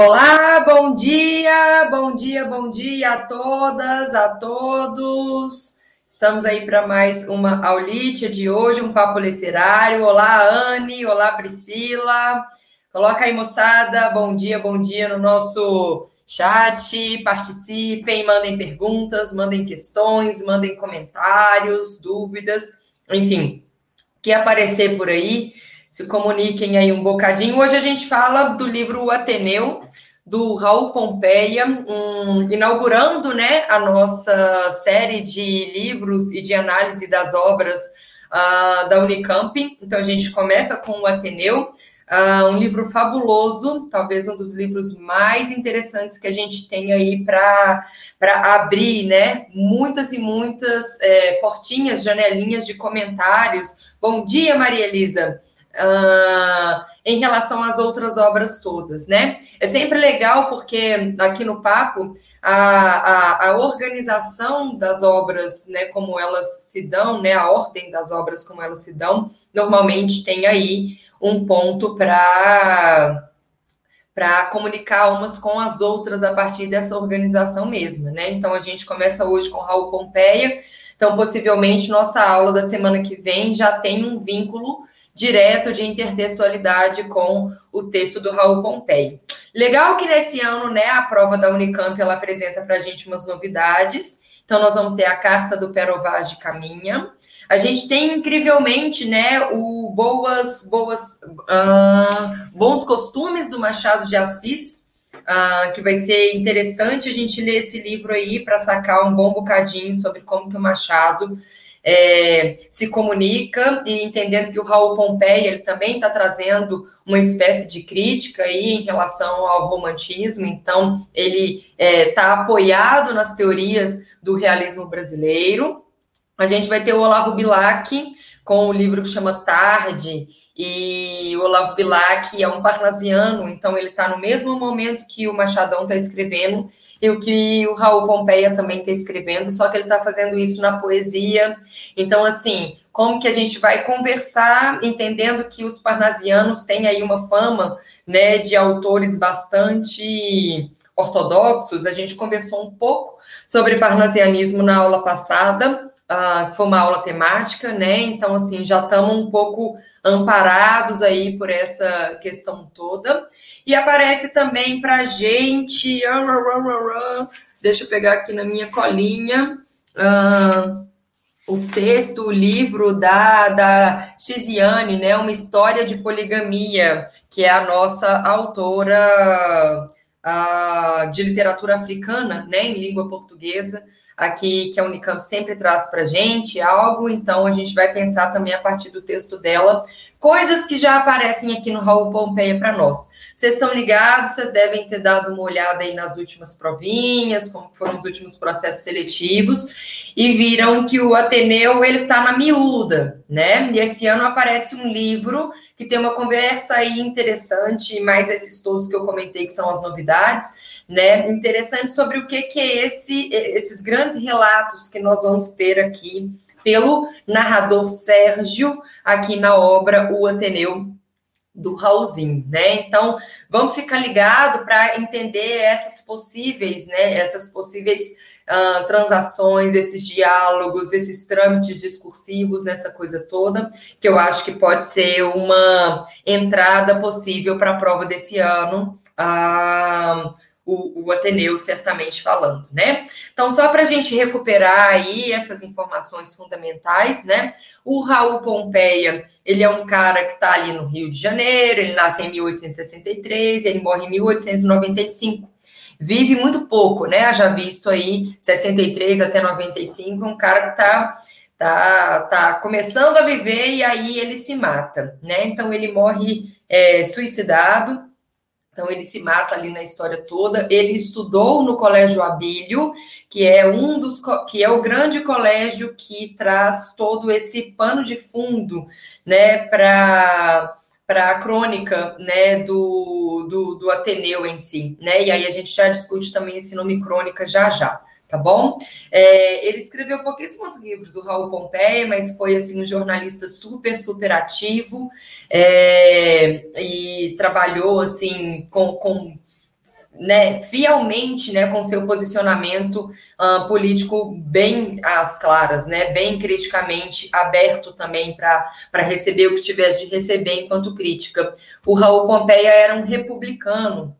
Olá, bom dia, bom dia, bom dia a todas, a todos. Estamos aí para mais uma aulite de hoje, um papo literário. Olá, Anne, olá, Priscila. Coloca aí, moçada, bom dia, bom dia no nosso chat. Participem, mandem perguntas, mandem questões, mandem comentários, dúvidas, enfim, que aparecer por aí se comuniquem aí um bocadinho. Hoje a gente fala do livro Ateneu, do Raul Pompeia, um, inaugurando né, a nossa série de livros e de análise das obras uh, da Unicamp. Então, a gente começa com o Ateneu, uh, um livro fabuloso, talvez um dos livros mais interessantes que a gente tem aí para abrir né, muitas e muitas é, portinhas, janelinhas de comentários. Bom dia, Maria Elisa. Uh, em relação às outras obras todas, né? É sempre legal porque aqui no papo a, a, a, organização das obras, né, como elas se dão, né, a ordem das obras como elas se dão, normalmente tem aí um ponto para para comunicar umas com as outras a partir dessa organização mesma, né? Então a gente começa hoje com Raul Pompeia, então possivelmente nossa aula da semana que vem já tem um vínculo direto de intertextualidade com o texto do Raul Pompeii. Legal que nesse ano, né, a prova da Unicamp ela apresenta para a gente umas novidades. Então, nós vamos ter a carta do Perovaz de Caminha. A gente tem incrivelmente, né, o boas, boas, uh, bons costumes do Machado de Assis, uh, que vai ser interessante a gente ler esse livro aí para sacar um bom bocadinho sobre como que o Machado é, se comunica e entendendo que o Raul Pompeia ele também está trazendo uma espécie de crítica aí em relação ao romantismo, então ele está é, tá apoiado nas teorias do realismo brasileiro. A gente vai ter o Olavo Bilac com o livro que chama Tarde, e o Olavo Bilac é um parnasiano, então ele está no mesmo momento que o Machadão está escrevendo, e o que o Raul Pompeia também está escrevendo, só que ele está fazendo isso na poesia. Então, assim, como que a gente vai conversar, entendendo que os parnasianos têm aí uma fama, né, de autores bastante ortodoxos. A gente conversou um pouco sobre parnasianismo na aula passada, uh, foi uma aula temática, né? Então, assim, já estamos um pouco amparados aí por essa questão toda. E aparece também para a gente. Deixa eu pegar aqui na minha colinha. Uh, o texto, o livro da, da Xiziane, né? Uma história de poligamia, que é a nossa autora uh, de literatura africana, né? Em língua portuguesa aqui que a Unicamp sempre traz para a gente algo, então a gente vai pensar também a partir do texto dela, coisas que já aparecem aqui no Raul Pompeia para nós. Vocês estão ligados, vocês devem ter dado uma olhada aí nas últimas provinhas, como foram os últimos processos seletivos, e viram que o Ateneu, ele está na miúda, né? E esse ano aparece um livro que tem uma conversa aí interessante, mais esses todos que eu comentei que são as novidades, né? Interessante sobre o que, que é esse, esses grandes relatos que nós vamos ter aqui pelo narrador Sérgio, aqui na obra O Ateneu do Raulzinho, né? Então, vamos ficar ligado para entender essas possíveis, né? Essas possíveis uh, transações, esses diálogos, esses trâmites discursivos, nessa coisa toda, que eu acho que pode ser uma entrada possível para a prova desse ano. Uh, o, o, Ateneu certamente falando, né? Então, só para a gente recuperar aí essas informações fundamentais, né? O Raul Pompeia, ele é um cara que está ali no Rio de Janeiro, ele nasce em 1863, ele morre em 1895 vive muito pouco, né? Já visto aí 63 até 95, um cara que tá tá, tá começando a viver e aí ele se mata, né? Então ele morre é, suicidado. Então ele se mata ali na história toda. Ele estudou no Colégio Abílio, que é um dos que é o grande colégio que traz todo esse pano de fundo, né, para para a crônica né, do, do, do, Ateneu em si, né? E aí a gente já discute também esse nome crônica já já, tá bom? É, ele escreveu pouquíssimos livros, o Raul Pompeia, mas foi assim um jornalista super, super ativo é, e trabalhou assim com, com né, fielmente né, com seu posicionamento uh, político bem às claras, né, bem criticamente aberto também para receber o que tivesse de receber enquanto crítica. O Raul Pompeia era um republicano,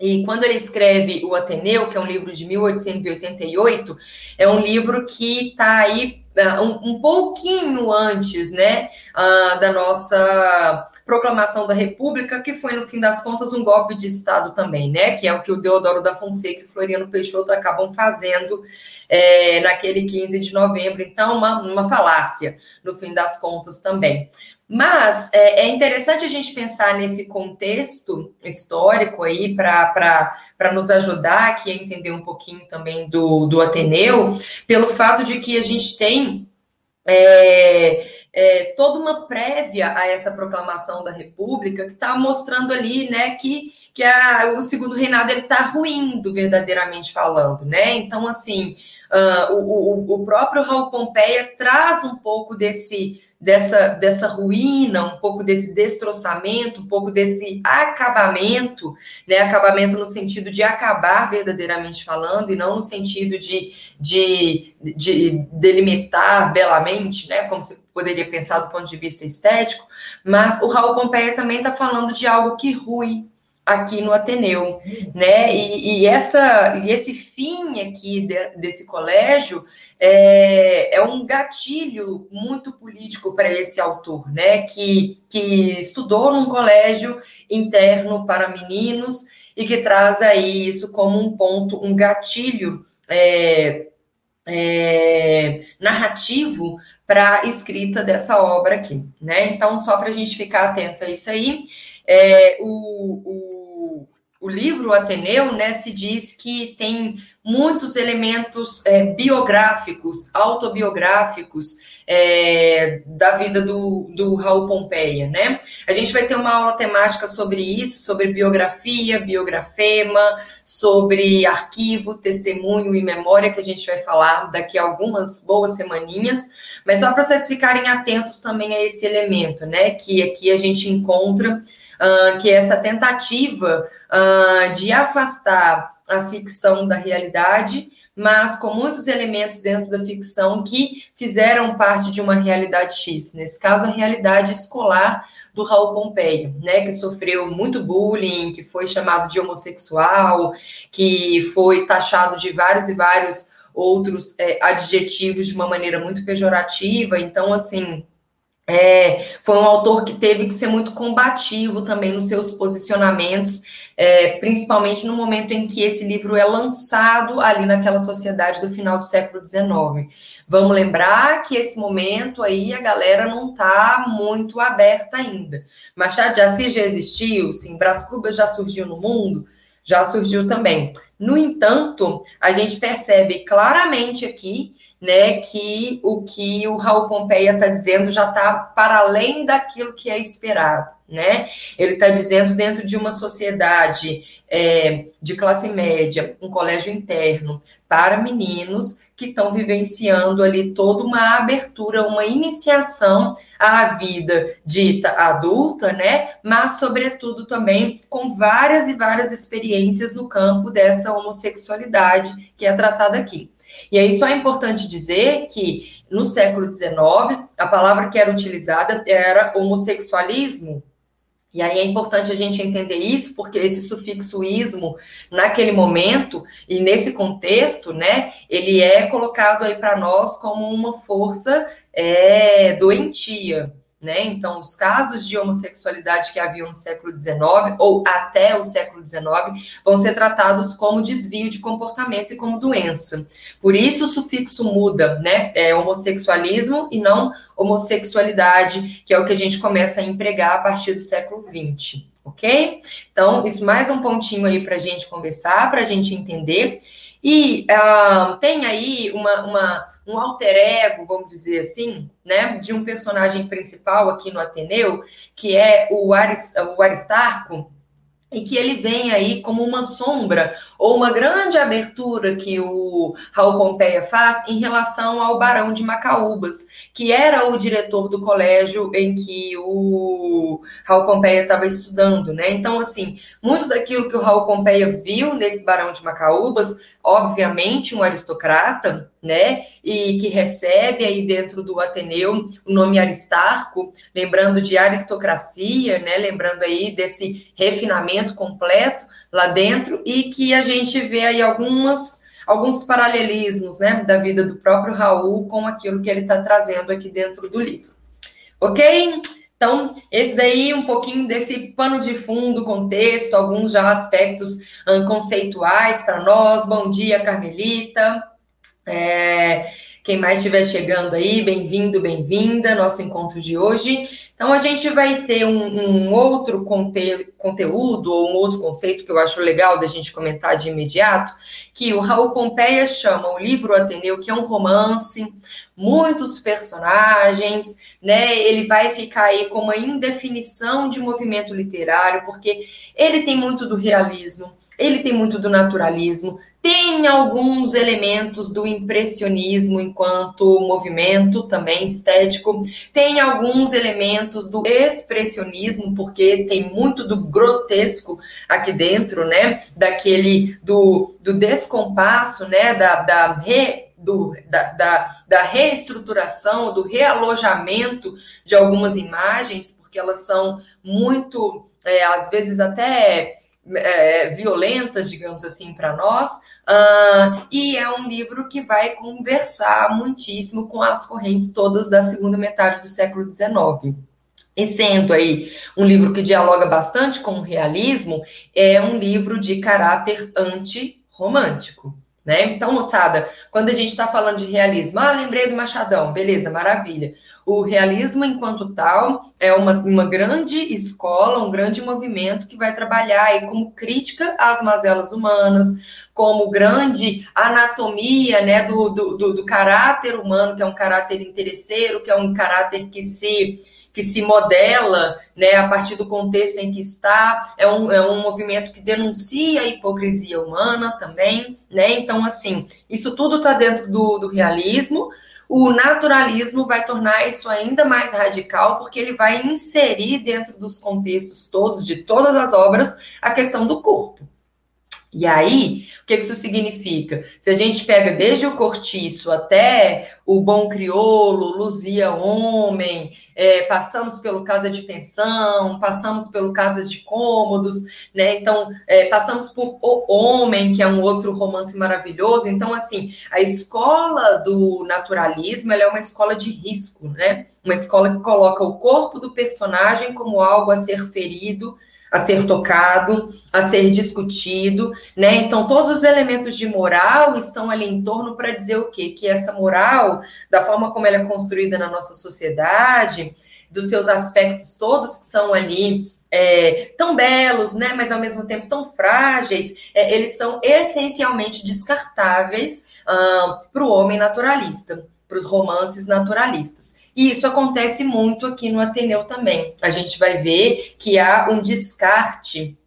e quando ele escreve O Ateneu, que é um livro de 1888, é um livro que está aí uh, um, um, pouquinho antes né, uh, da nossa proclamação da República, que foi, no fim das contas, um golpe de Estado também, né? Que é o que o Deodoro da Fonseca e Floriano Peixoto acabam fazendo é, naquele 15 de novembro. Então, uma, uma falácia, no fim das contas, também. Mas é, é interessante a gente pensar nesse contexto histórico aí para nos ajudar aqui a entender um pouquinho também do, do Ateneu, pelo fato de que a gente tem. É, é, toda uma prévia a essa proclamação da República que está mostrando ali, né, que, que a, o segundo reinado está ruindo verdadeiramente falando, né? Então, assim, uh, o, o, o próprio Raul Pompeia traz um pouco desse dessa, dessa ruína, um pouco desse destroçamento, um pouco desse acabamento, né? Acabamento no sentido de acabar verdadeiramente falando, e não no sentido de, de, de delimitar belamente, né? Como se poderia pensar do ponto de vista estético, mas o Raul Pompeia também está falando de algo que rui, aqui no Ateneu, né? E, e, essa, e esse fim aqui de, desse colégio é, é, um gatilho muito político para esse autor, né? Que, que estudou num colégio interno para meninos e que traz aí isso como um ponto, um gatilho é, é, narrativo para a escrita dessa obra aqui, né? Então, só para a gente ficar atento a isso aí, é, o, o o livro Ateneu, né, se diz que tem muitos elementos é, biográficos, autobiográficos é, da vida do, do Raul Pompeia, né? A gente vai ter uma aula temática sobre isso, sobre biografia, biografema, sobre arquivo, testemunho e memória, que a gente vai falar daqui a algumas boas semaninhas, mas só para vocês ficarem atentos também a esse elemento, né? Que aqui a gente encontra uh, que é essa tentativa uh, de afastar a ficção da realidade, mas com muitos elementos dentro da ficção que fizeram parte de uma realidade X. Nesse caso, a realidade escolar do Raul Pompeia, né, que sofreu muito bullying, que foi chamado de homossexual, que foi taxado de vários e vários outros é, adjetivos de uma maneira muito pejorativa. Então, assim, é, foi um autor que teve que ser muito combativo também nos seus posicionamentos, é, principalmente no momento em que esse livro é lançado ali naquela sociedade do final do século XIX. Vamos lembrar que esse momento aí a galera não está muito aberta ainda. Machado de Assis já existiu, sim, Brás Cubas já surgiu no mundo, já surgiu também. No entanto, a gente percebe claramente aqui né, que o que o Raul Pompeia está dizendo já está para além daquilo que é esperado, né? Ele está dizendo dentro de uma sociedade é, de classe média, um colégio interno para meninos que estão vivenciando ali toda uma abertura, uma iniciação à vida dita adulta, né? Mas, sobretudo, também com várias e várias experiências no campo dessa homossexualidade que é tratada aqui. E aí só é importante dizer que no século XIX, a palavra que era utilizada era homossexualismo. E aí é importante a gente entender isso, porque esse sufixo ismo, naquele momento e nesse contexto, né, ele é colocado aí para nós como uma força é, doentia, né? Então, os casos de homossexualidade que haviam no século XIX ou até o século XIX vão ser tratados como desvio de comportamento e como doença. Por isso, o sufixo muda, né? É homossexualismo e não homossexualidade, que é o que a gente começa a empregar a partir do século XX, ok? Então, isso mais um pontinho aí para a gente conversar, para a gente entender. E uh, tem aí uma, uma, um alter ego, vamos dizer assim, né, de um personagem principal aqui no Ateneu, que é o, Aris, o Aristarco, e que ele vem aí como uma sombra ou uma grande abertura que o Raul Pompeia faz em relação ao Barão de Macaúbas, que era o diretor do colégio em que o Raul Pompeia estava estudando, né? Então, assim, muito daquilo que o Raul Pompeia viu nesse Barão de Macaúbas, obviamente um aristocrata, né? E que recebe aí dentro do Ateneu o nome Aristarco, lembrando de aristocracia, né? Lembrando aí desse refinamento completo lá dentro e que a gente vê aí algumas alguns paralelismos, né, da vida do próprio Raul com aquilo que ele está trazendo aqui dentro do livro. Ok? Então, esse daí um pouquinho desse pano de fundo, contexto, alguns já aspectos um, conceituais para nós. Bom dia, Carmelita. É, quem mais estiver chegando aí, bem-vindo, bem-vinda, nosso encontro de hoje. Então, a gente vai ter um, um outro conte conteúdo ou um outro conceito que eu acho legal da gente comentar de imediato, que o Raul Pompeia chama o livro Ateneu, que é um romance, muitos personagens, né? Ele vai ficar aí com uma indefinição de movimento literário, porque ele tem muito do realismo, ele tem muito do naturalismo, tem alguns elementos do impressionismo enquanto movimento também estético, tem alguns elementos do expressionismo, porque tem muito do grotesco aqui dentro, né? Daquele do, do descompasso, né? Da, da re, do, da, da, da, reestruturação, do realojamento de algumas imagens, porque elas são muito, é, às vezes até é, violentas, digamos assim, para nós, uh, e é um livro que vai conversar muitíssimo com as correntes todas da segunda metade do século XIX. E sendo aí um livro que dialoga bastante com o realismo, é um livro de caráter antirromântico. Né? Então, moçada, quando a gente está falando de realismo, ah, lembrei do Machadão, beleza, maravilha. O realismo, enquanto tal, é uma, uma grande escola, um grande movimento que vai trabalhar aí como crítica às mazelas humanas, como grande anatomia né, do, do, do, do caráter humano, que é um caráter interesseiro, que é um caráter que se que se modela né, a partir do contexto em que está, é um, é um movimento que denuncia a hipocrisia humana também, né? Então, assim, isso tudo está dentro do, do realismo. O naturalismo vai tornar isso ainda mais radical, porque ele vai inserir dentro dos contextos todos, de todas as obras, a questão do corpo. E aí, o que isso significa? Se a gente pega desde o cortiço até o bom crioulo, Luzia Homem, é, passamos pelo Casa de Pensão, passamos pelo Casas de Cômodos, né? Então, é, passamos por O Homem, que é um outro romance maravilhoso. Então, assim, a escola do naturalismo é uma escola de risco, né? Uma escola que coloca o corpo do personagem como algo a ser ferido a ser tocado, a ser discutido, né? Então, todos os elementos de moral estão ali em torno para dizer o quê? Que essa moral, da forma como ela é construída na nossa sociedade, dos seus aspectos todos que são ali é, tão belos, né, mas ao mesmo tempo tão frágeis, é, eles são essencialmente descartáveis para o homem naturalista, para os romances naturalistas. E isso acontece muito aqui no Ateneu também. A gente vai ver que há um descarte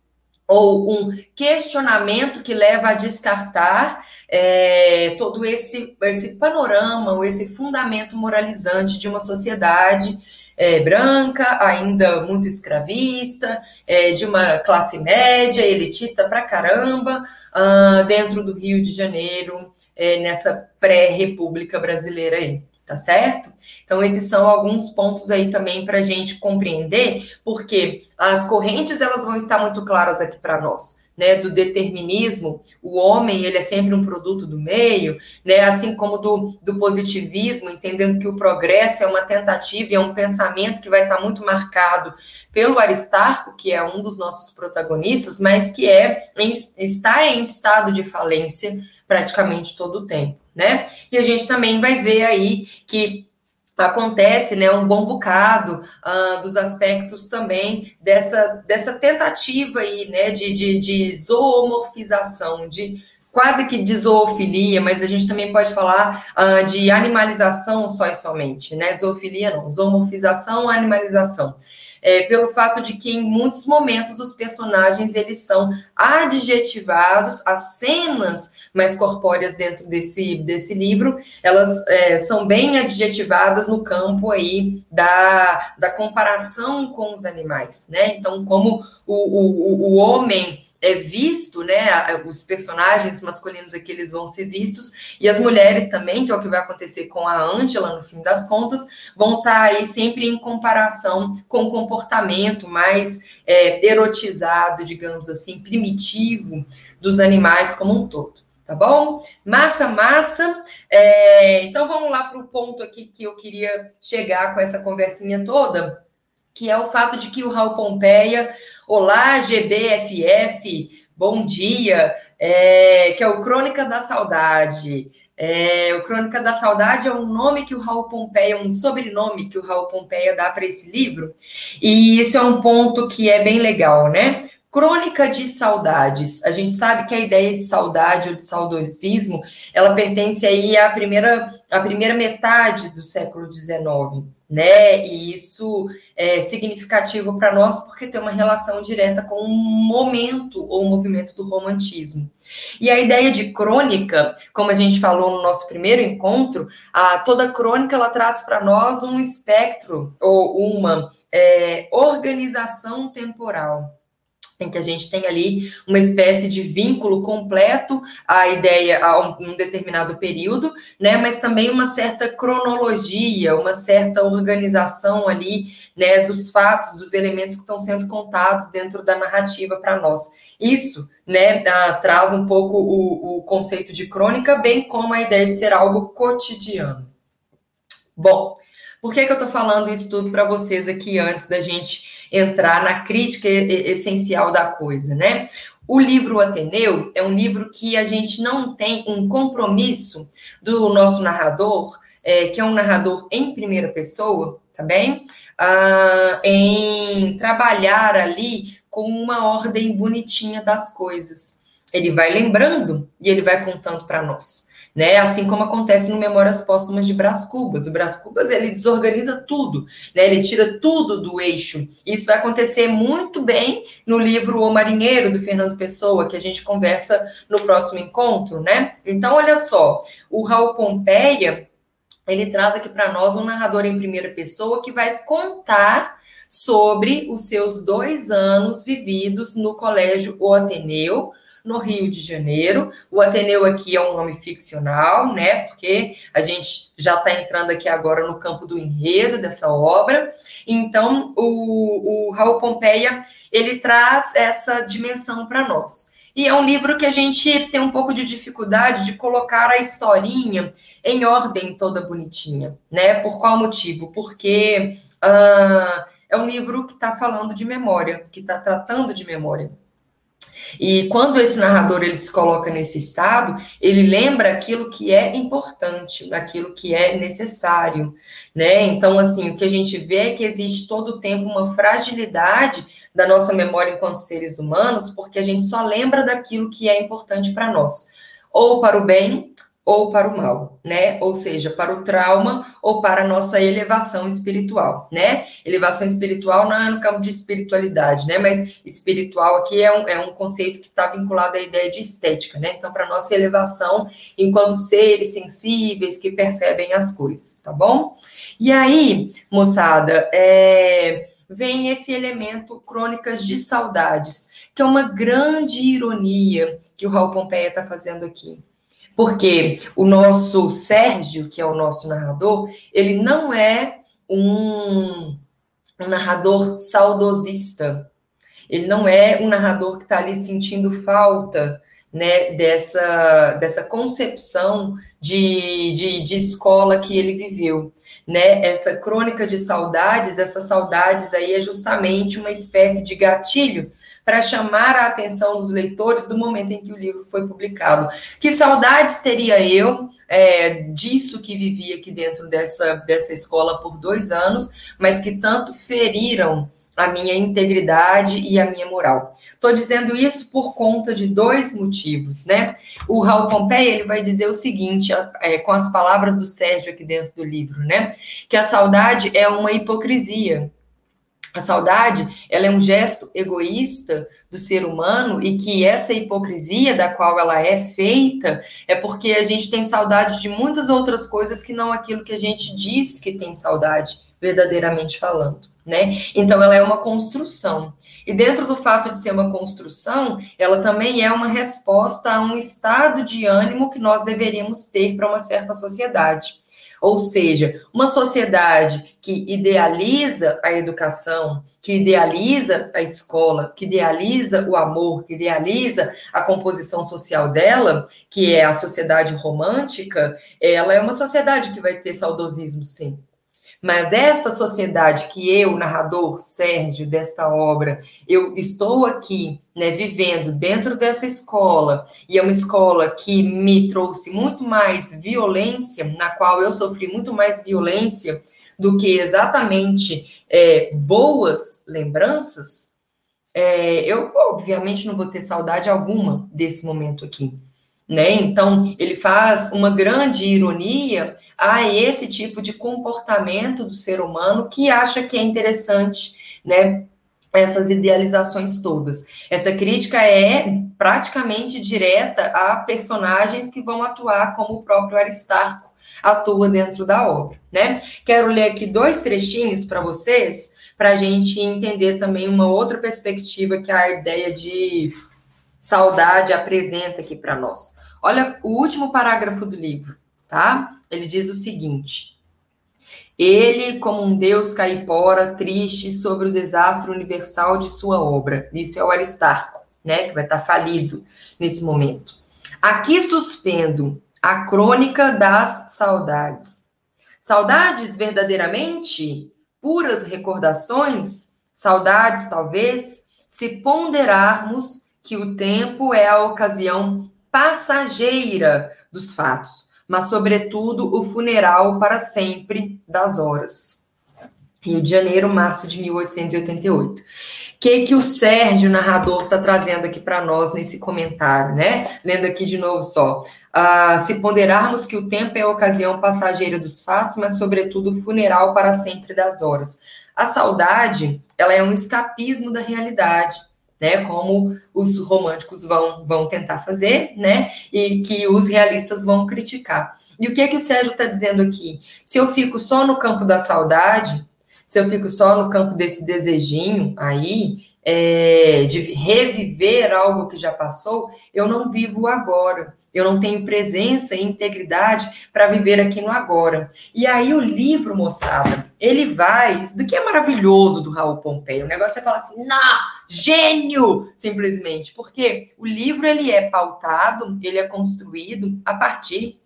ou um questionamento que leva a descartar é, todo esse, esse panorama ou esse fundamento moralizante de uma sociedade é, branca, ainda muito escravista, é, de uma classe média, elitista pra caramba, uh, dentro do Rio de Janeiro, é, nessa pré-república brasileira aí, tá certo? Então, esses são alguns pontos aí também para a gente compreender, porque as correntes elas vão estar muito claras aqui para nós né, do determinismo, o homem ele é sempre um produto do meio, né, assim como do, do positivismo, entendendo que o progresso é uma tentativa é um pensamento que vai estar muito marcado pelo Aristarco, que é um dos nossos protagonistas, mas que é está em estado de falência praticamente todo o tempo, né? E a gente também vai ver aí que acontece né, um bom bocado uh, dos aspectos também dessa, dessa tentativa aí, né, de, de, de zoomorfização, de quase que de zoofilia, mas a gente também pode falar uh, de animalização só e somente, né? Zoofilia não, zoomorfização, animalização é, pelo fato de que em muitos momentos os personagens eles são adjetivados, as cenas mais corpóreas dentro desse, desse livro, elas é, são bem adjetivadas no campo aí da, da comparação com os animais, né? Então, como o, o, o homem é visto, né? Os personagens masculinos aqui eles vão ser vistos, e as mulheres também, que é o que vai acontecer com a Ângela no fim das contas, vão estar tá aí sempre em comparação com o comportamento mais é, erotizado, digamos assim, primitivo dos animais como um todo. Tá bom? Massa, massa. É, então vamos lá para o ponto aqui que eu queria chegar com essa conversinha toda que é o fato de que o Raul Pompeia, olá GBFF, bom dia, é, que é o Crônica da Saudade. É, o Crônica da Saudade é um nome que o Raul Pompeia, um sobrenome que o Raul Pompeia dá para esse livro, e isso é um ponto que é bem legal, né? Crônica de saudades. A gente sabe que a ideia de saudade ou de saudosismo, ela pertence aí à primeira, à primeira metade do século XIX né? E isso é significativo para nós porque tem uma relação direta com o momento ou movimento do romantismo. E a ideia de crônica, como a gente falou no nosso primeiro encontro, a, toda crônica ela traz para nós um espectro ou uma é, organização temporal em que a gente tem ali uma espécie de vínculo completo à ideia a um determinado período, né, mas também uma certa cronologia, uma certa organização ali, né, dos fatos, dos elementos que estão sendo contados dentro da narrativa para nós. Isso, né, traz um pouco o, o conceito de crônica, bem como a ideia de ser algo cotidiano. Bom, por que, que eu estou falando isso tudo para vocês aqui antes da gente entrar na crítica essencial da coisa, né? O livro Ateneu é um livro que a gente não tem um compromisso do nosso narrador, é, que é um narrador em primeira pessoa, tá bem? Ah, em trabalhar ali com uma ordem bonitinha das coisas. Ele vai lembrando e ele vai contando para nós né? Assim como acontece no Memórias Póstumas de Brás Cubas. O Brás Cubas ele desorganiza tudo, né? Ele tira tudo do eixo. Isso vai acontecer muito bem no livro O Marinheiro do Fernando Pessoa, que a gente conversa no próximo encontro, né? Então, olha só, o Raul Pompeia ele traz aqui para nós um narrador em primeira pessoa que vai contar sobre os seus dois anos vividos no Colégio O Ateneu, no Rio de Janeiro. O Ateneu aqui é um nome ficcional, né? Porque a gente já está entrando aqui agora no campo do enredo dessa obra. Então, o, o Raul Pompeia ele traz essa dimensão para nós. E é um livro que a gente tem um pouco de dificuldade de colocar a historinha em ordem toda bonitinha, né? Por qual motivo? Porque uh, é um livro que está falando de memória, que está tratando de memória. E quando esse narrador ele se coloca nesse estado, ele lembra aquilo que é importante, aquilo que é necessário, né? Então, assim, o que a gente vê é que existe todo o tempo uma fragilidade da nossa memória enquanto seres humanos, porque a gente só lembra daquilo que é importante para nós, ou para o bem ou para o mal, né? Ou seja, para o trauma ou para a nossa elevação espiritual, né? Elevação espiritual não é no campo de espiritualidade, né? Mas espiritual aqui é um, é um conceito que está vinculado à ideia de estética, né? Então, para nossa elevação enquanto seres sensíveis que percebem as coisas, tá bom? E aí, moçada, é vem esse elemento crônicas de saudades, que é uma grande ironia que o Raul Pompeia está fazendo aqui. Porque o nosso Sérgio, que é o nosso narrador, ele não é um, um narrador saudosista. Ele não é um narrador que está ali sentindo falta né, dessa, dessa concepção de, de, de escola que ele viveu. Né, essa crônica de saudades, essas saudades aí é justamente uma espécie de gatilho para chamar a atenção dos leitores do momento em que o livro foi publicado. Que saudades teria eu é, disso que vivi aqui dentro dessa, dessa escola por dois anos, mas que tanto feriram a minha integridade e a minha moral. Estou dizendo isso por conta de dois motivos, né? O Raul Pompeia ele vai dizer o seguinte, é, com as palavras do Sérgio aqui dentro do livro, né? Que a saudade é uma hipocrisia. A saudade, ela é um gesto egoísta do ser humano e que essa hipocrisia da qual ela é feita é porque a gente tem saudade de muitas outras coisas que não aquilo que a gente diz que tem saudade, verdadeiramente falando, né? Então ela é uma construção. E dentro do fato de ser uma construção, ela também é uma resposta a um estado de ânimo que nós deveríamos ter para uma certa sociedade. Ou seja, uma sociedade que idealiza a educação, que idealiza a escola, que idealiza o amor, que idealiza a composição social dela, que é a sociedade romântica, ela é uma sociedade que vai ter saudosismo, sim. Mas esta sociedade que eu, narrador Sérgio desta obra, eu estou aqui, né, vivendo dentro dessa escola, e é uma escola que me trouxe muito mais violência, na qual eu sofri muito mais violência do que exatamente é, boas lembranças, é, eu obviamente não vou ter saudade alguma desse momento aqui né? Então, ele faz uma grande ironia a esse tipo de comportamento do ser humano que acha que é interessante, né? Essas idealizações todas. Essa crítica é praticamente direta a personagens que vão atuar como o próprio Aristarco atua dentro da obra, né? Quero ler aqui dois trechinhos para vocês, para a gente entender também uma outra perspectiva que a ideia de saudade apresenta aqui para nós. Olha o último parágrafo do livro, tá? Ele diz o seguinte: Ele, como um Deus caipora, triste sobre o desastre universal de sua obra. Isso é o Aristarco, né? Que vai estar falido nesse momento. Aqui suspendo a crônica das saudades. Saudades verdadeiramente puras recordações, saudades talvez, se ponderarmos que o tempo é a ocasião passageira dos fatos, mas, sobretudo, o funeral para sempre das horas. Rio de Janeiro, março de 1888. O que, que o Sérgio, narrador, está trazendo aqui para nós nesse comentário, né? Lendo aqui de novo só. Uh, se ponderarmos que o tempo é a ocasião passageira dos fatos, mas, sobretudo, o funeral para sempre das horas. A saudade, ela é um escapismo da realidade né? Como os românticos vão, vão tentar fazer, né? E que os realistas vão criticar. E o que é que o Sérgio está dizendo aqui? Se eu fico só no campo da saudade, se eu fico só no campo desse desejinho aí, é, de reviver algo que já passou, eu não vivo agora. Eu não tenho presença e integridade para viver aqui no agora. E aí o livro, moçada, ele vai, isso do que é maravilhoso do Raul Pompeia. O negócio é falar assim, não, gênio, simplesmente, porque o livro ele é pautado, ele é construído a partir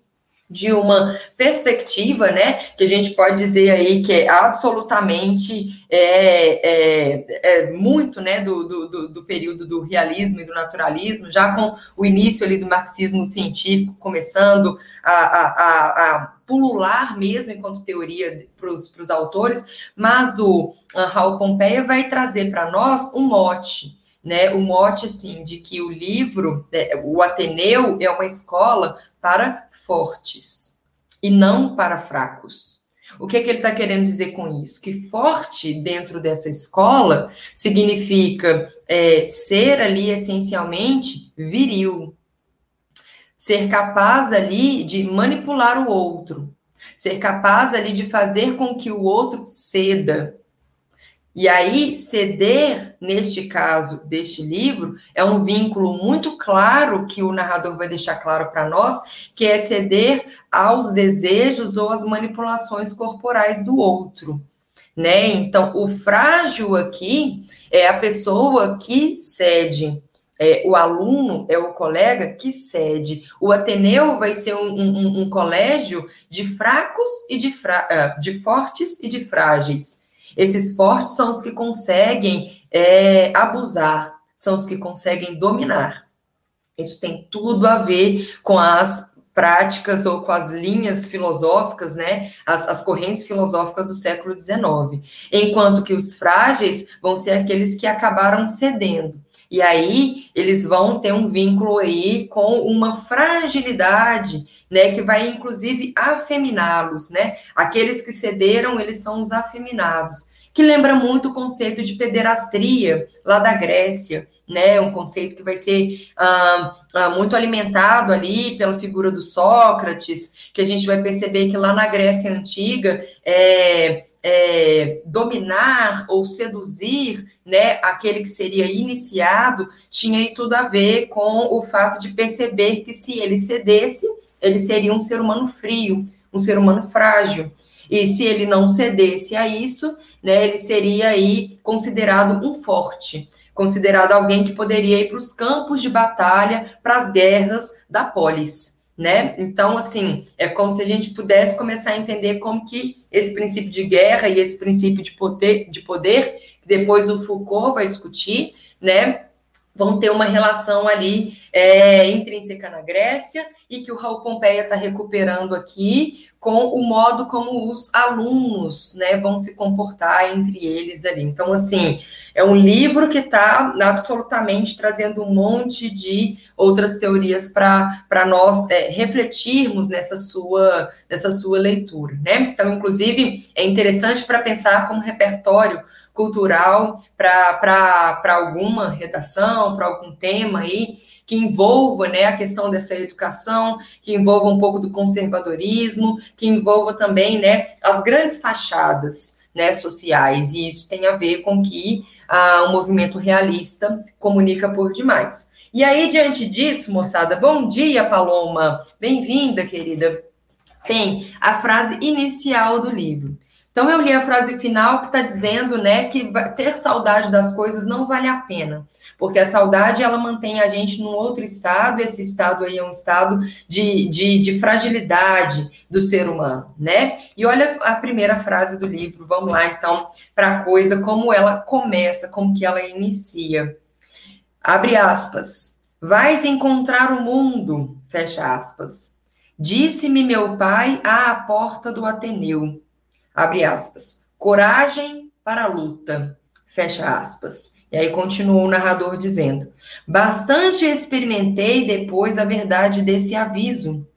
de uma perspectiva, né, que a gente pode dizer aí que é absolutamente é, é, é muito, né, do, do, do, período do realismo e do naturalismo, já com o início ali do marxismo científico começando a, a, a, a pulular mesmo enquanto teoria para os autores, mas o Raul Pompeia vai trazer para nós um mote, né, o mote assim de que o livro, né, o Ateneu é uma escola para fortes e não para fracos. O que, é que ele está querendo dizer com isso? Que forte dentro dessa escola significa é, ser ali essencialmente viril, ser capaz ali de manipular o outro, ser capaz ali de fazer com que o outro ceda, e aí, ceder, neste caso deste livro, é um vínculo muito claro que o narrador vai deixar claro para nós, que é ceder aos desejos ou às manipulações corporais do outro. Né? Então, o frágil aqui é a pessoa que cede. É, o aluno é o colega que cede. O Ateneu vai ser um, um, um colégio de fracos e de, fra... Ah, de fortes e de frágeis. Esses fortes são os que conseguem é, abusar, são os que conseguem dominar. Isso tem tudo a ver com as práticas ou com as linhas filosóficas, né, as, as, correntes filosóficas do século XIX, enquanto que os frágeis vão ser aqueles que acabaram cedendo. E aí eles vão ter um vínculo aí com uma fragilidade, né, que vai inclusive afeminá-los, né? Aqueles que cederam, eles são os afeminados que lembra muito o conceito de pederastria lá da Grécia, né? Um conceito que vai ser ah, muito alimentado ali pela figura do Sócrates, que a gente vai perceber que lá na Grécia antiga é, é, dominar ou seduzir, né, aquele que seria iniciado, tinha tudo a ver com o fato de perceber que se ele cedesse, ele seria um ser humano frio, um ser humano frágil. E se ele não cedesse a isso, né, ele seria aí considerado um forte, considerado alguém que poderia ir para os campos de batalha, para as guerras da polis, né? Então, assim, é como se a gente pudesse começar a entender como que esse princípio de guerra e esse princípio de poder, de poder que depois o Foucault vai discutir, né? Vão ter uma relação ali é, intrínseca na Grécia e que o Raul Pompeia está recuperando aqui com o modo como os alunos né, vão se comportar entre eles ali. Então, assim, é um livro que está absolutamente trazendo um monte de outras teorias para nós é, refletirmos nessa sua, nessa sua leitura. Né? Então, inclusive, é interessante para pensar como repertório cultural para alguma redação, para algum tema aí que envolva né, a questão dessa educação, que envolva um pouco do conservadorismo, que envolva também né, as grandes fachadas né, sociais, e isso tem a ver com que ah, o movimento realista comunica por demais. E aí, diante disso, moçada, bom dia, Paloma, bem-vinda, querida. Tem a frase inicial do livro. Então eu li a frase final que está dizendo, né, que ter saudade das coisas não vale a pena, porque a saudade ela mantém a gente num outro estado. Esse estado aí é um estado de, de, de fragilidade do ser humano, né? E olha a primeira frase do livro. Vamos lá então para a coisa como ela começa, como que ela inicia. Abre aspas. Vais encontrar o mundo, fecha aspas. Disse-me meu pai à porta do Ateneu abre aspas, coragem para a luta, fecha aspas. E aí continuou o narrador dizendo: Bastante experimentei depois a verdade desse aviso,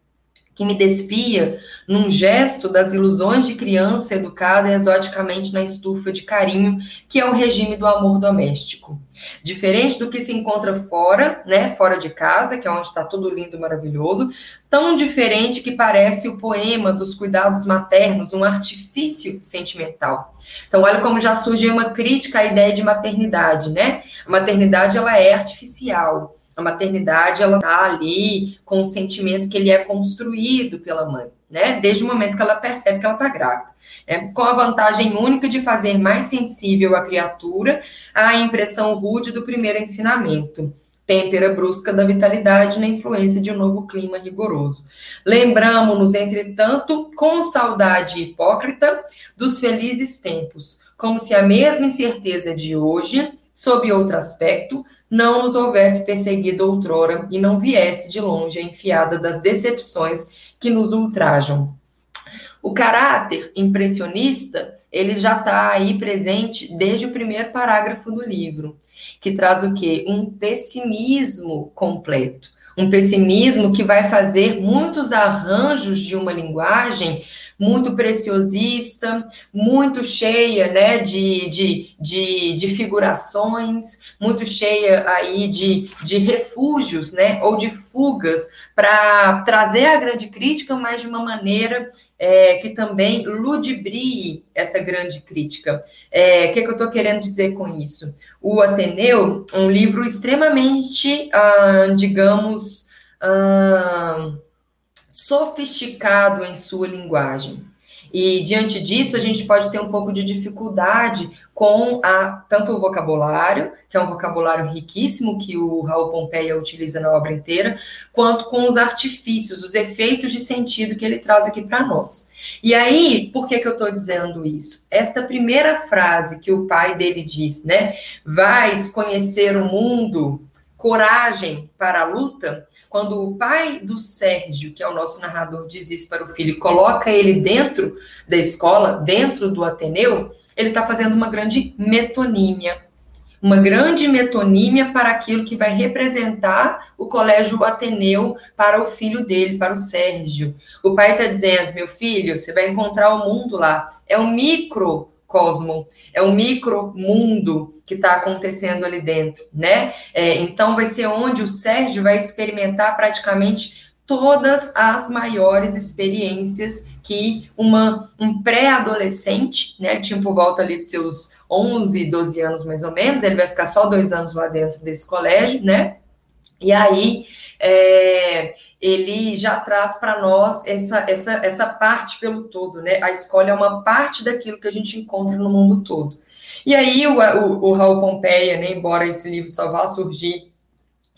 que me despia num gesto das ilusões de criança educada exoticamente na estufa de carinho, que é o regime do amor doméstico. Diferente do que se encontra fora, né, fora de casa, que é onde está tudo lindo maravilhoso, tão diferente que parece o poema dos cuidados maternos, um artifício sentimental. Então, olha como já surge uma crítica à ideia de maternidade, né? A maternidade ela é artificial. A maternidade ela tá ali com o sentimento que ele é construído pela mãe, né? Desde o momento que ela percebe que ela está grávida é, com a vantagem única de fazer mais sensível a criatura à impressão rude do primeiro ensinamento. têmpera brusca da vitalidade na influência de um novo clima rigoroso. Lembramos-nos, entretanto, com saudade hipócrita, dos felizes tempos, como se a mesma incerteza de hoje, sob outro aspecto, não nos houvesse perseguido outrora e não viesse de longe a enfiada das decepções que nos ultrajam. O caráter impressionista, ele já está aí presente desde o primeiro parágrafo do livro, que traz o quê? Um pessimismo completo. Um pessimismo que vai fazer muitos arranjos de uma linguagem muito preciosista, muito cheia né, de, de, de, de figurações, muito cheia aí de, de refúgios, né, ou de fugas, para trazer a grande crítica, mas de uma maneira é, que também ludibrie essa grande crítica. É, o que, é que eu estou querendo dizer com isso? O Ateneu, um livro extremamente, ah, digamos, ah, sofisticado em sua linguagem. E diante disso, a gente pode ter um pouco de dificuldade com a, tanto o vocabulário, que é um vocabulário riquíssimo que o Raul Pompeia utiliza na obra inteira, quanto com os artifícios, os efeitos de sentido que ele traz aqui para nós. E aí, por que, que eu estou dizendo isso? Esta primeira frase que o pai dele diz, né? Vais conhecer o mundo coragem para a luta, quando o pai do Sérgio, que é o nosso narrador, diz isso para o filho, coloca ele dentro da escola, dentro do Ateneu, ele está fazendo uma grande metonímia. Uma grande metonímia para aquilo que vai representar o colégio Ateneu para o filho dele, para o Sérgio. O pai está dizendo: meu filho, você vai encontrar o mundo lá. É um micro cosmo, é um micro mundo que está acontecendo ali dentro, né? É, então vai ser onde o Sérgio vai experimentar praticamente todas as maiores experiências que uma, um pré-adolescente, né, tinha por volta ali dos seus 11, 12 anos mais ou menos, ele vai ficar só dois anos lá dentro desse colégio, né? E aí é, ele já traz para nós essa, essa, essa parte pelo todo, né? A escola é uma parte daquilo que a gente encontra no mundo todo. E aí o, o, o Raul Pompeia, né, embora esse livro só vá surgir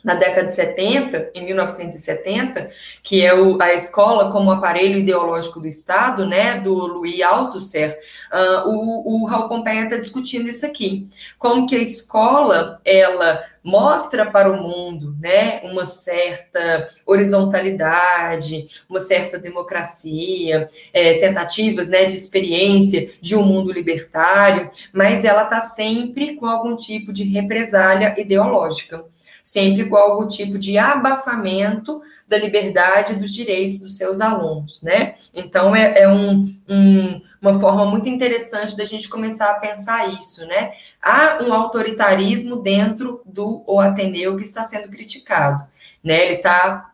na década de 70, em 1970, que é o, a escola como aparelho ideológico do Estado, né, do Louis Althusser, uh, o, o Raul Pompeia está discutindo isso aqui, como que a escola, ela mostra para o mundo, né, uma certa horizontalidade, uma certa democracia, é, tentativas, né, de experiência de um mundo libertário, mas ela está sempre com algum tipo de represália ideológica sempre com algum tipo de abafamento da liberdade e dos direitos dos seus alunos, né? Então, é, é um, um, uma forma muito interessante da gente começar a pensar isso, né? Há um autoritarismo dentro do o Ateneu que está sendo criticado, né? Ele está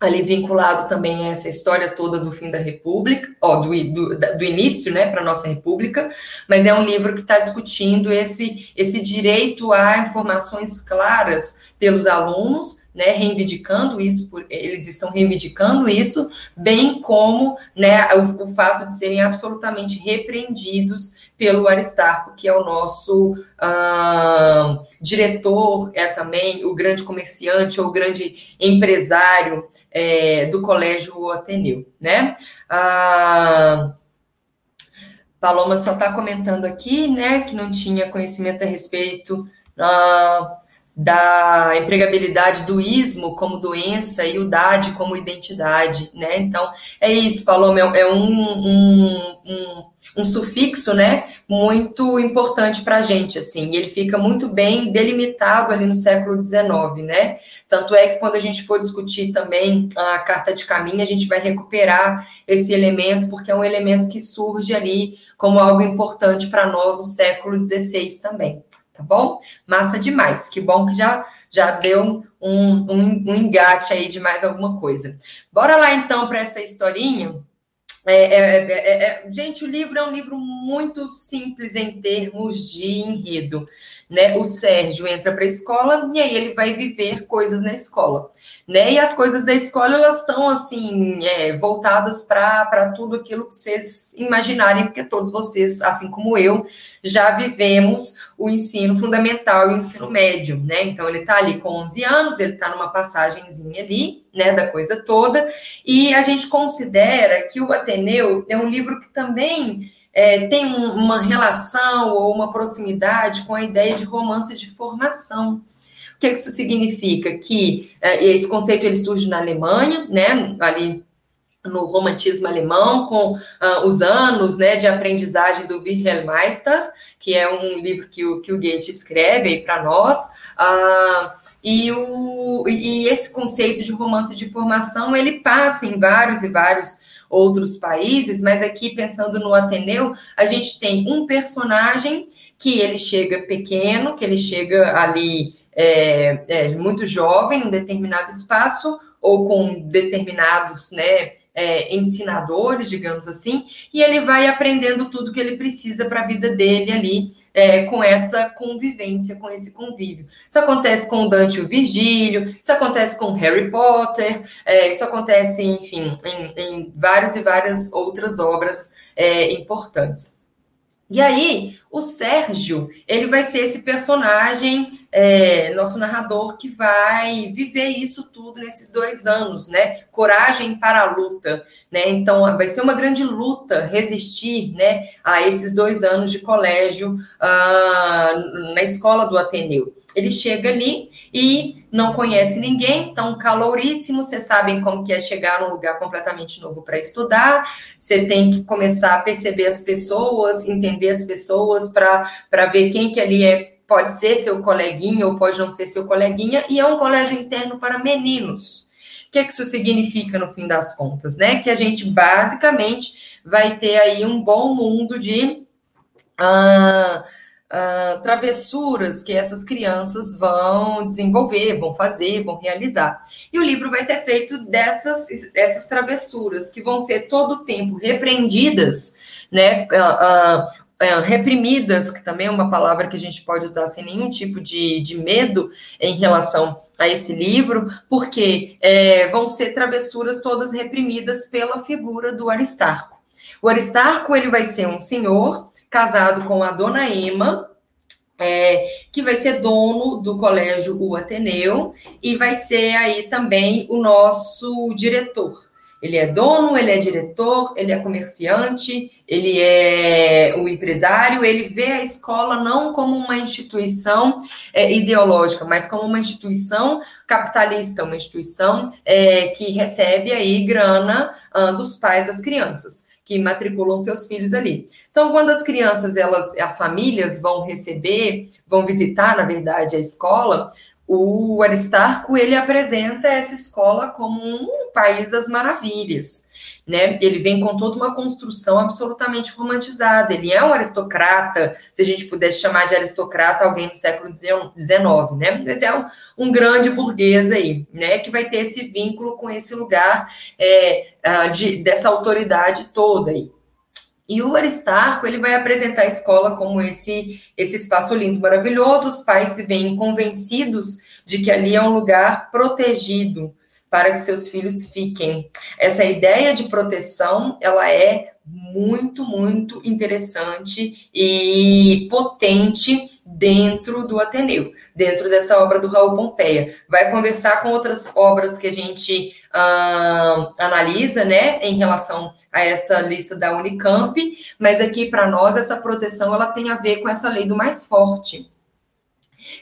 ali vinculado também a essa história toda do fim da República, ó, do, do, do início, né, para nossa República, mas é um livro que está discutindo esse, esse direito a informações claras pelos alunos, né, reivindicando isso, por, eles estão reivindicando isso, bem como né, o, o, fato de serem absolutamente repreendidos pelo Aristarco, que é o nosso diretor, é também o grande comerciante ou o grande empresário é, do Colégio Ateneu, né? Paloma só está comentando aqui, né, que não tinha conhecimento a respeito da empregabilidade do ismo como doença e o dade como identidade, né? Então, é isso, Paloma, é um, um, um, um sufixo, né, muito importante para a gente, assim, e ele fica muito bem delimitado ali no século XIX, né? Tanto é que quando a gente for discutir também a carta de caminho, a gente vai recuperar esse elemento, porque é um elemento que surge ali como algo importante para nós no século XVI também tá bom? Massa demais, que bom que já, já deu um, um, um engate aí de mais alguma coisa. Bora lá então para essa historinha é, é, é, é, gente, o livro é um livro muito simples em termos de enredo. Né? O Sérgio entra para a escola e aí ele vai viver coisas na escola né? E as coisas da escola elas estão assim é, voltadas para tudo aquilo que vocês imaginarem, porque todos vocês, assim como eu, já vivemos o ensino fundamental e o ensino médio, né? Então ele está ali com 11 anos, ele está numa passagenzinha ali, né, da coisa toda, e a gente considera que o Ateneu é um livro que também é, tem um, uma relação ou uma proximidade com a ideia de romance de formação. O que isso significa? Que é, esse conceito ele surge na Alemanha, né, ali no romantismo alemão, com uh, os anos né, de aprendizagem do Wilhelm Meister, que é um livro que o, que o Goethe escreve para nós. Uh, e, o, e esse conceito de romance de formação ele passa em vários e vários outros países, mas aqui pensando no Ateneu, a gente tem um personagem que ele chega pequeno, que ele chega ali é, é, muito jovem, em um determinado espaço, ou com determinados né, é, ensinadores, digamos assim, e ele vai aprendendo tudo que ele precisa para a vida dele ali, é, com essa convivência, com esse convívio. Isso acontece com Dante e o Virgílio, isso acontece com Harry Potter, é, isso acontece, enfim, em, em várias e várias outras obras é, importantes. E aí, o Sérgio, ele vai ser esse personagem, é, nosso narrador, que vai viver isso tudo nesses dois anos, né? Coragem para a luta, né? Então, vai ser uma grande luta resistir, né, a esses dois anos de colégio uh, na escola do Ateneu. Ele chega ali e não conhece ninguém, então caloríssimo, vocês sabem como que é chegar num lugar completamente novo para estudar, você tem que começar a perceber as pessoas, entender as pessoas para ver quem que ali é, pode ser seu coleguinha ou pode não ser seu coleguinha, e é um colégio interno para meninos. O que, que isso significa no fim das contas, né? Que a gente basicamente vai ter aí um bom mundo de uh, uh, travessuras que essas crianças vão desenvolver, vão fazer, vão realizar. E o livro vai ser feito dessas, dessas travessuras, que vão ser todo o tempo repreendidas, né? Uh, reprimidas, que também é uma palavra que a gente pode usar sem nenhum tipo de, de medo em relação a esse livro, porque é, vão ser travessuras todas reprimidas pela figura do Aristarco. O Aristarco ele vai ser um senhor casado com a dona Emma, é, que vai ser dono do colégio O Ateneu e vai ser aí também o nosso diretor. Ele é dono, ele é diretor, ele é comerciante, ele é o empresário, ele vê a escola não como uma instituição é, ideológica, mas como uma instituição capitalista, uma instituição é, que recebe aí grana uh, dos pais das crianças que matriculam seus filhos ali. Então, quando as crianças, elas, as famílias vão receber, vão visitar, na verdade, a escola, o Aristarco ele apresenta essa escola como um país das maravilhas né? Ele vem com toda uma construção absolutamente romantizada. Ele é um aristocrata, se a gente pudesse chamar de aristocrata alguém do século XIX, né? Mas é um, um grande burguês aí, né? Que vai ter esse vínculo com esse lugar é, de, dessa autoridade toda aí. E o Aristarco, ele vai apresentar a escola como esse, esse espaço lindo, maravilhoso. Os pais se veem convencidos de que ali é um lugar protegido, para que seus filhos fiquem. Essa ideia de proteção, ela é muito, muito interessante e potente dentro do Ateneu, dentro dessa obra do Raul Pompeia. Vai conversar com outras obras que a gente uh, analisa, né, em relação a essa lista da Unicamp, mas aqui para nós essa proteção ela tem a ver com essa lei do mais forte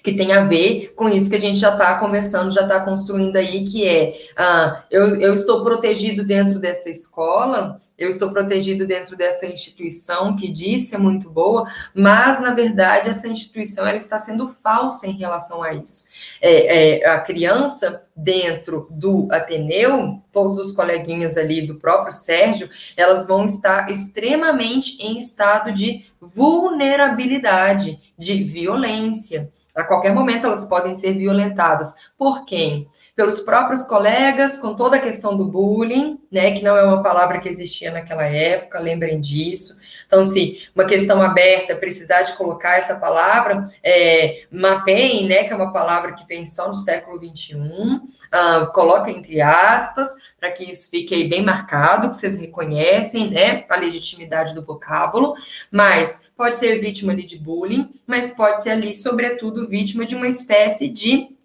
que tem a ver com isso que a gente já está conversando, já está construindo aí, que é ah, eu, eu estou protegido dentro dessa escola, eu estou protegido dentro dessa instituição que disse é muito boa, mas na verdade essa instituição ela está sendo falsa em relação a isso. É, é, a criança dentro do Ateneu, todos os coleguinhas ali do próprio Sérgio, elas vão estar extremamente em estado de vulnerabilidade, de violência. A qualquer momento elas podem ser violentadas. Por quem? Pelos próprios colegas, com toda a questão do bullying, né? Que não é uma palavra que existia naquela época, lembrem disso. Então, se uma questão aberta precisar de colocar essa palavra, é, mapeiem, né? Que é uma palavra que vem só no século XXI, uh, coloca entre aspas, para que isso fique aí bem marcado, que vocês reconhecem, né? A legitimidade do vocábulo, mas pode ser vítima ali de bullying, mas pode ser ali, sobretudo, vítima de uma espécie de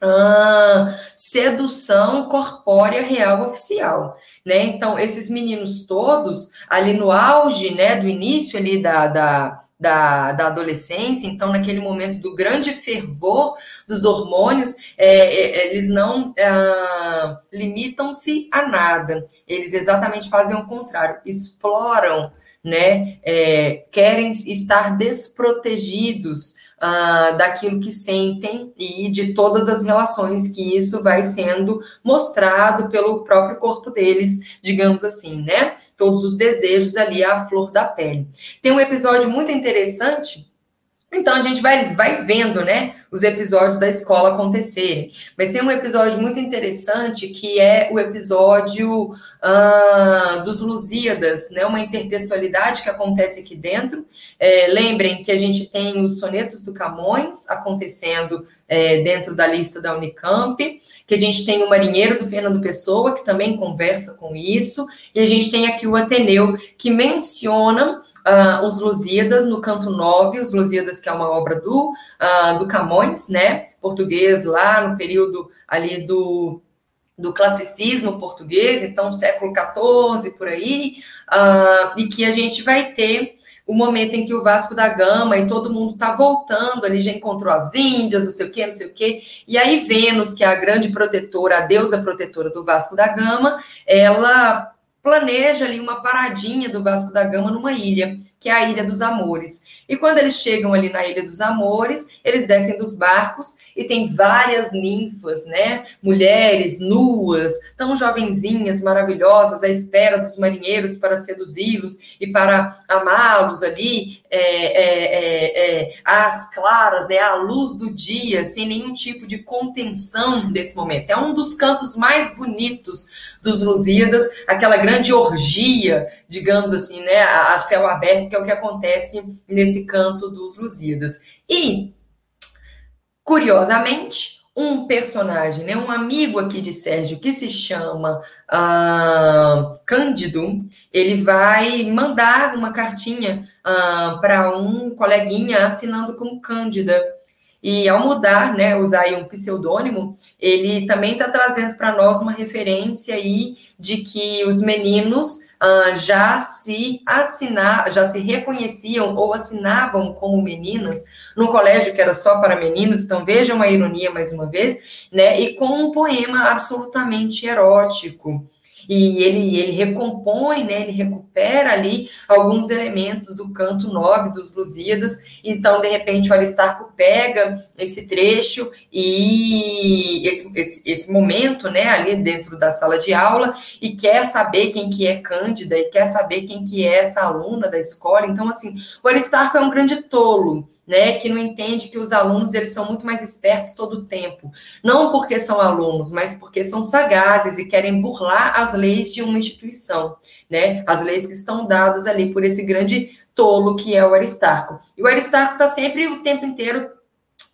ah, sedução corpórea real oficial, né? Então, esses meninos todos, ali no auge, né, do início ali da, da, da, da adolescência, então, naquele momento do grande fervor dos hormônios, é, é, eles não ah, limitam-se a nada, eles exatamente fazem o contrário, exploram, né, é, querem estar desprotegidos, uh, daquilo que sentem e de todas as relações que isso vai sendo mostrado pelo próprio corpo deles, digamos assim, né? Todos os desejos ali à flor da pele. Tem um episódio muito interessante então a gente vai, vai vendo, né, os episódios da escola acontecerem. Mas tem um episódio muito interessante que é o episódio uh, dos Lusíadas, né, uma intertextualidade que acontece aqui dentro. É, lembrem que a gente tem os sonetos do Camões acontecendo é, dentro da lista da Unicamp, que a gente tem o Marinheiro do Fernando Pessoa, que também conversa com isso, e a gente tem aqui o Ateneu, que menciona uh, os Lusíadas no canto 9, os Lusíadas, que é uma obra do, uh, do Camões, né, português, lá no período ali do, do classicismo português, então século XIV, por aí, uh, e que a gente vai ter o momento em que o Vasco da Gama e todo mundo está voltando, ali já encontrou as Índias, não sei o quê, não sei o quê, e aí Vênus, que é a grande protetora, a deusa protetora do Vasco da Gama, ela planeja ali uma paradinha do Vasco da Gama numa ilha que é a Ilha dos Amores. E quando eles chegam ali na Ilha dos Amores, eles descem dos barcos e tem várias ninfas, né? Mulheres nuas, tão jovenzinhas, maravilhosas, à espera dos marinheiros para seduzi-los e para amá-los ali, é, é, é, é, às claras, né? À luz do dia, sem nenhum tipo de contenção desse momento. É um dos cantos mais bonitos dos Lusíadas, aquela grande orgia, digamos assim, né? A, a céu aberto, que é o que acontece nesse canto dos Lusíadas. E, curiosamente, um personagem, né, um amigo aqui de Sérgio que se chama uh, Cândido, ele vai mandar uma cartinha uh, para um coleguinha assinando como Cândida. E ao mudar, né, usar aí um pseudônimo, ele também está trazendo para nós uma referência aí de que os meninos uh, já se assinar, já se reconheciam ou assinavam como meninas num colégio que era só para meninos, então vejam a ironia mais uma vez, né? E com um poema absolutamente erótico e ele, ele recompõe, né, ele recupera ali alguns elementos do canto 9 dos Lusíadas, então, de repente, o Aristarco pega esse trecho e esse, esse, esse momento, né, ali dentro da sala de aula, e quer saber quem que é Cândida, e quer saber quem que é essa aluna da escola, então, assim, o Aristarco é um grande tolo, né, que não entende que os alunos eles são muito mais espertos todo o tempo, não porque são alunos, mas porque são sagazes e querem burlar as leis de uma instituição, né, as leis que estão dadas ali por esse grande tolo que é o Aristarco. E o Aristarco está sempre o tempo inteiro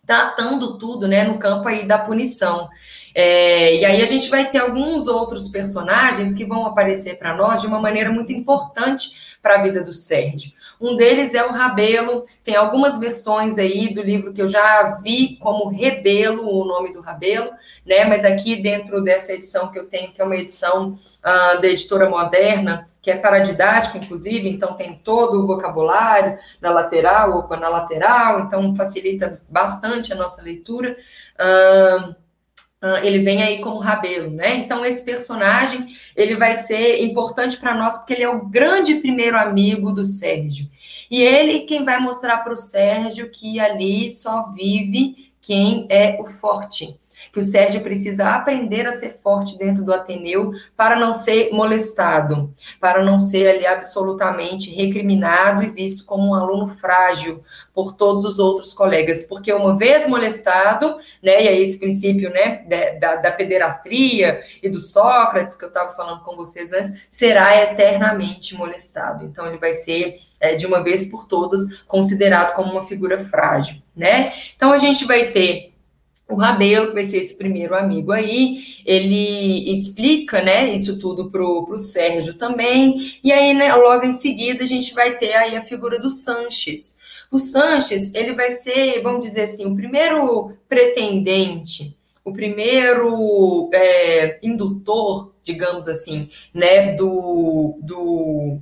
tratando tudo, né, no campo aí da punição. É, e aí a gente vai ter alguns outros personagens que vão aparecer para nós de uma maneira muito importante para a vida do Sérgio. Um deles é o Rabelo, tem algumas versões aí do livro que eu já vi como Rebelo, o nome do Rabelo, né? Mas aqui dentro dessa edição que eu tenho, que é uma edição uh, da editora moderna, que é paradidática, inclusive, então tem todo o vocabulário na lateral, opa, na lateral, então facilita bastante a nossa leitura. Uh, ele vem aí como Rabelo, né? Então esse personagem ele vai ser importante para nós porque ele é o grande primeiro amigo do Sérgio e ele quem vai mostrar para o Sérgio que ali só vive quem é o forte. Que o Sérgio precisa aprender a ser forte dentro do Ateneu para não ser molestado, para não ser ali absolutamente recriminado e visto como um aluno frágil por todos os outros colegas, porque uma vez molestado, né, e é esse princípio, né, da, da pederastria e do Sócrates que eu estava falando com vocês antes, será eternamente molestado. Então ele vai ser é, de uma vez por todas considerado como uma figura frágil, né? Então a gente vai ter o Rabelo, que vai ser esse primeiro amigo aí, ele explica, né, isso tudo pro, pro Sérgio também, e aí, né, logo em seguida, a gente vai ter aí a figura do Sanches. O Sanches, ele vai ser, vamos dizer assim, o primeiro pretendente, o primeiro é, indutor, digamos assim, né, do, do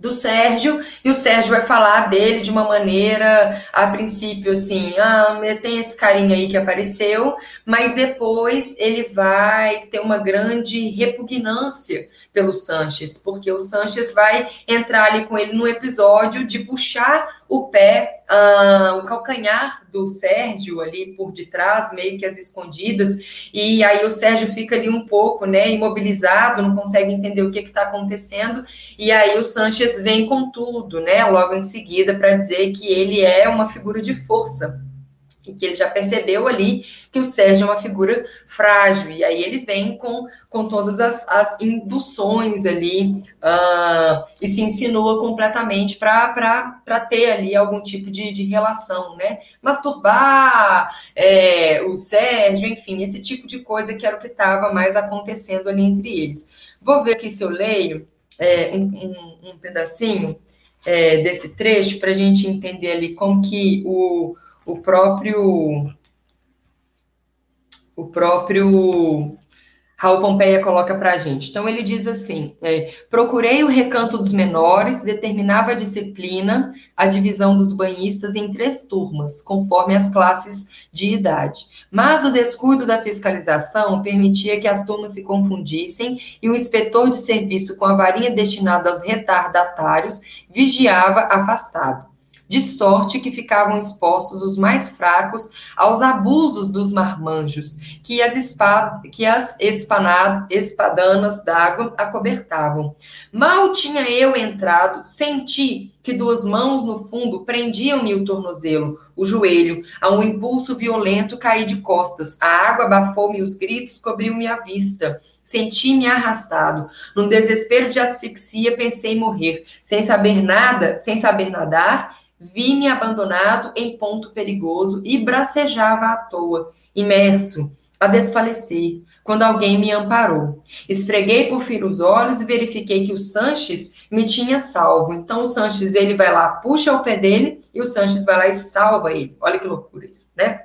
do Sérgio, e o Sérgio vai falar dele de uma maneira, a princípio, assim, ah, tem esse carinha aí que apareceu, mas depois ele vai ter uma grande repugnância pelo Sanches, porque o Sanches vai entrar ali com ele no episódio de puxar o pé, uh, o calcanhar do Sérgio ali por detrás, meio que as escondidas, e aí o Sérgio fica ali um pouco, né, imobilizado, não consegue entender o que está acontecendo, e aí o Sanches vem com tudo, né, logo em seguida, para dizer que ele é uma figura de força e que ele já percebeu ali que o Sérgio é uma figura frágil, e aí ele vem com, com todas as, as induções ali uh, e se insinua completamente para ter ali algum tipo de, de relação, né? Masturbar é, o Sérgio, enfim, esse tipo de coisa que era o que estava mais acontecendo ali entre eles. Vou ver aqui se eu leio é, um, um, um, pedacinho é, desse trecho para a gente entender ali como que o o próprio o próprio Raul Pompeia coloca para a gente. Então, ele diz assim: é, procurei o recanto dos menores, determinava a disciplina, a divisão dos banhistas em três turmas, conforme as classes de idade. Mas o descuido da fiscalização permitia que as turmas se confundissem e o inspetor de serviço, com a varinha destinada aos retardatários, vigiava afastado de sorte que ficavam expostos os mais fracos aos abusos dos marmanjos, que as, espad que as espadanas d'água acobertavam. Mal tinha eu entrado, senti que duas mãos no fundo prendiam-me o tornozelo, o joelho. A um impulso violento caí de costas. A água abafou-me os gritos, cobriu-me a vista. Senti-me arrastado. Num desespero de asfixia, pensei morrer. Sem saber nada, sem saber nadar, vi-me abandonado em ponto perigoso e bracejava à toa, imerso, a desfalecer, quando alguém me amparou. Esfreguei por fim os olhos e verifiquei que o Sanches me tinha salvo. Então o Sanches, ele vai lá, puxa o pé dele e o Sanches vai lá e salva ele. Olha que loucura isso, né?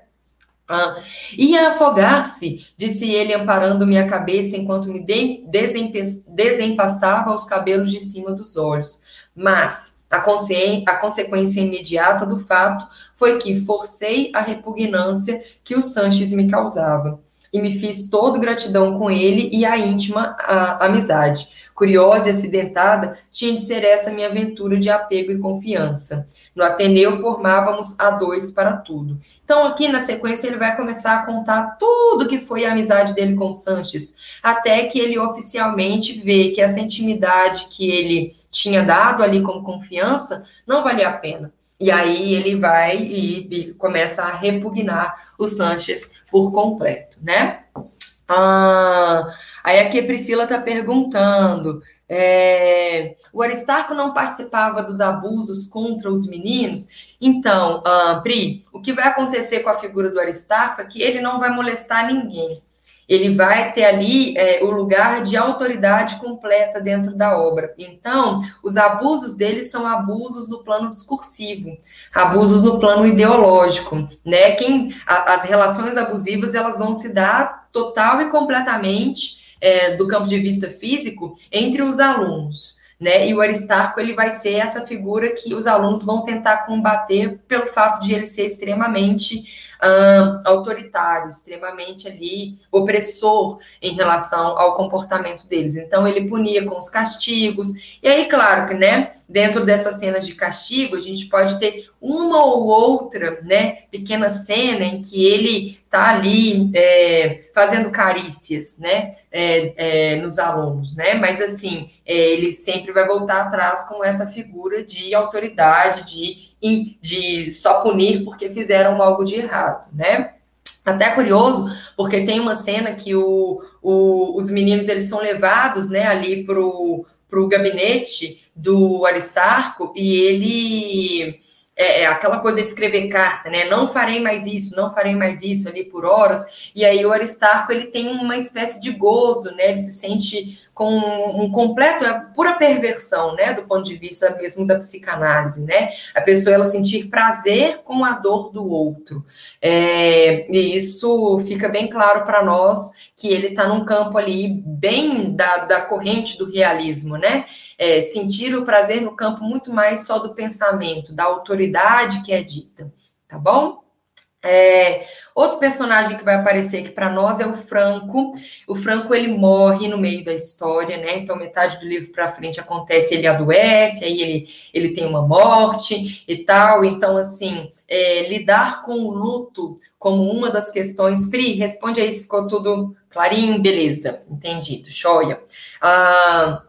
Ah, ia afogar-se, disse ele, amparando minha cabeça enquanto me desempastava os cabelos de cima dos olhos. Mas a, a consequência imediata do fato foi que forcei a repugnância que o Sanches me causava e me fiz todo gratidão com ele e a íntima a, amizade. Curiosa e acidentada, tinha de ser essa minha aventura de apego e confiança. No Ateneu formávamos a dois para tudo. Então, aqui na sequência, ele vai começar a contar tudo que foi a amizade dele com Sanches, até que ele oficialmente vê que essa intimidade que ele tinha dado ali como confiança não valia a pena. E aí ele vai e, e começa a repugnar o Sanches por completo, né? Ah, aí aqui a Priscila está perguntando: é, o Aristarco não participava dos abusos contra os meninos? Então, uh, Pri, o que vai acontecer com a figura do Aristarco é que ele não vai molestar ninguém ele vai ter ali é, o lugar de autoridade completa dentro da obra. Então, os abusos dele são abusos no plano discursivo, abusos no plano ideológico, né? Quem a, as relações abusivas elas vão se dar total e completamente é, do campo de vista físico entre os alunos. Né? E o Aristarco ele vai ser essa figura que os alunos vão tentar combater pelo fato de ele ser extremamente autoritário, extremamente ali opressor em relação ao comportamento deles. Então ele punia com os castigos. E aí, claro que, né, dentro dessas cenas de castigo, a gente pode ter uma ou outra, né, pequena cena em que ele está ali é, fazendo carícias, né, é, é, nos alunos, né, mas assim, é, ele sempre vai voltar atrás com essa figura de autoridade, de, de só punir porque fizeram algo de errado, né. Até curioso, porque tem uma cena que o, o, os meninos eles são levados, né, ali pro para o gabinete do Aristarco e ele é, é, aquela coisa de escrever carta, né? Não farei mais isso, não farei mais isso ali por horas. E aí o Aristarco ele tem uma espécie de gozo, né? Ele se sente com um completo, é pura perversão, né, do ponto de vista mesmo da psicanálise, né, a pessoa ela sentir prazer com a dor do outro, é, e isso fica bem claro para nós que ele está num campo ali bem da, da corrente do realismo, né, é, sentir o prazer no campo muito mais só do pensamento, da autoridade que é dita, tá bom? É, outro personagem que vai aparecer aqui para nós é o Franco. O Franco ele morre no meio da história, né? Então metade do livro para frente acontece ele adoece, aí ele, ele tem uma morte e tal. Então assim é, lidar com o luto como uma das questões. Pri, responde aí se ficou tudo clarinho, beleza? Entendido, joia. Ah,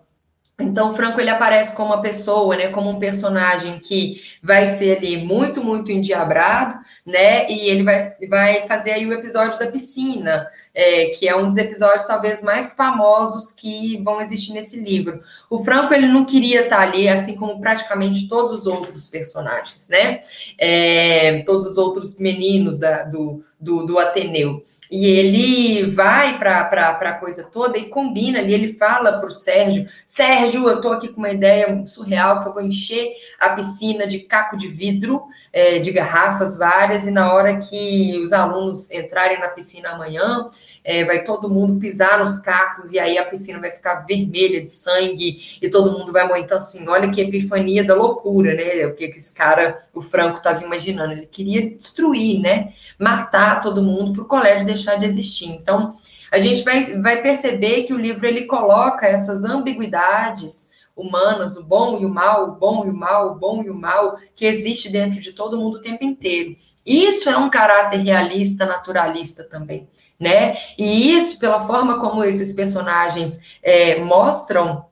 então, o Franco ele aparece como uma pessoa, né, como um personagem que vai ser ali muito, muito endiabrado, né, e ele vai, vai fazer aí o episódio da piscina, é, que é um dos episódios talvez mais famosos que vão existir nesse livro. O Franco ele não queria estar ali, assim como praticamente todos os outros personagens, né, é, todos os outros meninos da, do, do, do Ateneu. E ele vai para a coisa toda e combina ali, ele fala para o Sérgio, Sérgio, eu estou aqui com uma ideia surreal que eu vou encher a piscina de caco de vidro, é, de garrafas várias, e na hora que os alunos entrarem na piscina amanhã, é, vai todo mundo pisar nos cacos e aí a piscina vai ficar vermelha de sangue e todo mundo vai morrer. Então, assim, olha que epifania da loucura, né? O que esse cara, o Franco, estava imaginando. Ele queria destruir, né? Matar todo mundo para o colégio deixar de existir. Então, a gente vai, vai perceber que o livro ele coloca essas ambiguidades humanas, o bom e o mal, o bom e o mal, o bom e o mal, que existe dentro de todo mundo o tempo inteiro. Isso é um caráter realista, naturalista também, né? E isso, pela forma como esses personagens é, mostram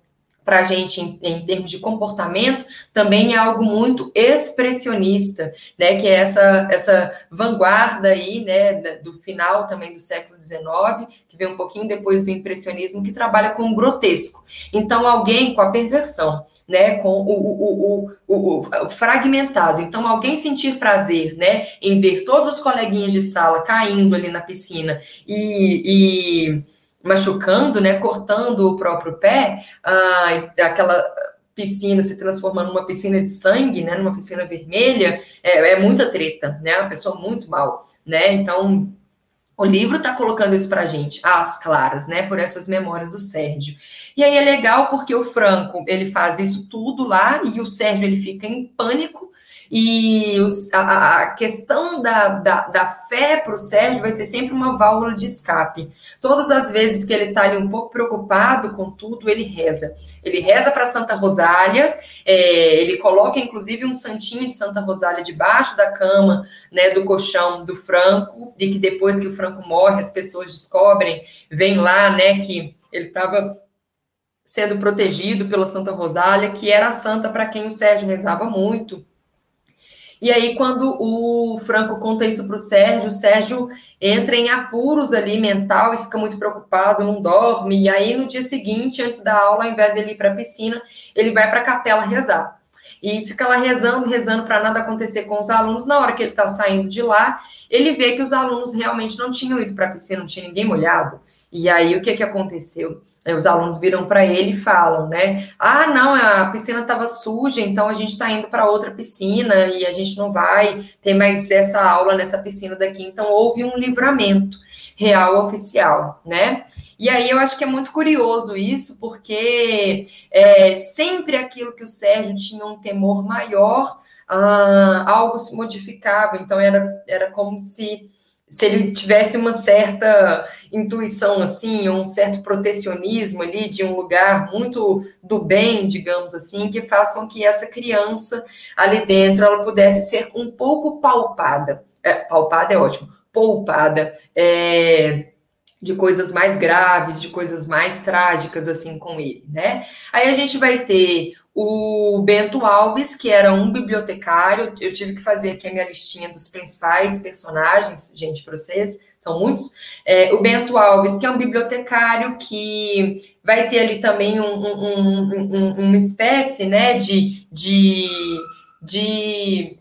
para a gente em, em, termos de comportamento também é algo muito expressionista, né? Que é essa essa vanguarda aí, né? Do final também do século XIX, que vem um pouquinho depois do impressionismo, que trabalha com o grotesco. Então alguém com a perversão, né? Com o, o, o, o, fragmentado. Então alguém sentir prazer, né? Em ver todos os coleguinhas de sala caindo ali na piscina e, e machucando, né, cortando o próprio pé, ah, aquela piscina se transformando numa piscina de sangue, né, numa piscina vermelha, é, é muita treta, né, uma pessoa muito mal, né, então o livro está colocando isso para gente, às claras, né, por essas memórias do Sérgio. E aí é legal porque o Franco, ele faz isso tudo lá e o Sérgio, ele fica em pânico, e os, a, a, questão da, da, da fé para o Sérgio vai ser sempre uma válvula de escape. Todas as vezes que ele está ali um pouco preocupado com tudo, ele reza. Ele reza para Santa Rosália, é, ele coloca inclusive um santinho de Santa Rosália debaixo da cama, né, do colchão do Franco, e que depois que o Franco morre, as pessoas descobrem, vem lá, né, que ele estava sendo protegido pela Santa Rosália, que era a santa para quem o Sérgio rezava muito. E aí, quando o Franco conta isso para o Sérgio, o Sérgio entra em apuros ali mental e fica muito preocupado, não dorme. E aí, no dia seguinte, antes da aula, ao invés de ele ir para a piscina, ele vai para a capela rezar. E fica lá rezando, rezando para nada acontecer com os alunos. Na hora que ele está saindo de lá, ele vê que os alunos realmente não tinham ido para a piscina, não tinha ninguém molhado. E aí, o que, que aconteceu? Os alunos viram para ele e falam, né? Ah, não, a piscina estava suja, então a gente está indo para outra piscina e a gente não vai ter mais essa aula nessa piscina daqui. Então, houve um livramento real oficial, né? E aí eu acho que é muito curioso isso, porque é, sempre aquilo que o Sérgio tinha um temor maior, ah, algo se modificava, então era, era como se se ele tivesse uma certa intuição assim, um certo protecionismo ali de um lugar muito do bem, digamos assim, que faz com que essa criança ali dentro ela pudesse ser um pouco palpada. É, palpada é ótimo, poupada. É, de coisas mais graves, de coisas mais trágicas assim com ele, né? Aí a gente vai ter o Bento Alves, que era um bibliotecário. Eu tive que fazer aqui a minha listinha dos principais personagens, gente, para vocês, são muitos. É, o Bento Alves, que é um bibliotecário que vai ter ali também um, um, um, uma espécie né, de, de, de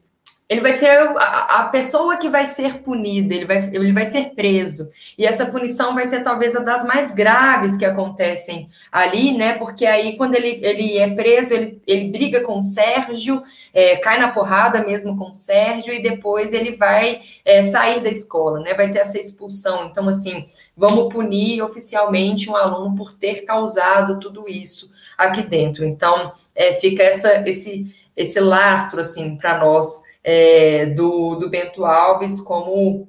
ele vai ser a, a, pessoa que vai ser punida, ele vai, ele vai ser preso. E essa punição vai ser talvez a das mais graves que acontecem ali, né? Porque aí, quando ele, ele é preso, ele, ele briga com o Sérgio, é, cai na porrada mesmo com o Sérgio, e depois ele vai é, sair da escola, né? Vai ter essa expulsão. Então, assim, vamos punir oficialmente um aluno por ter causado tudo isso aqui dentro. Então, é, fica essa, esse, esse lastro, assim, para nós é, do, do Bento Alves como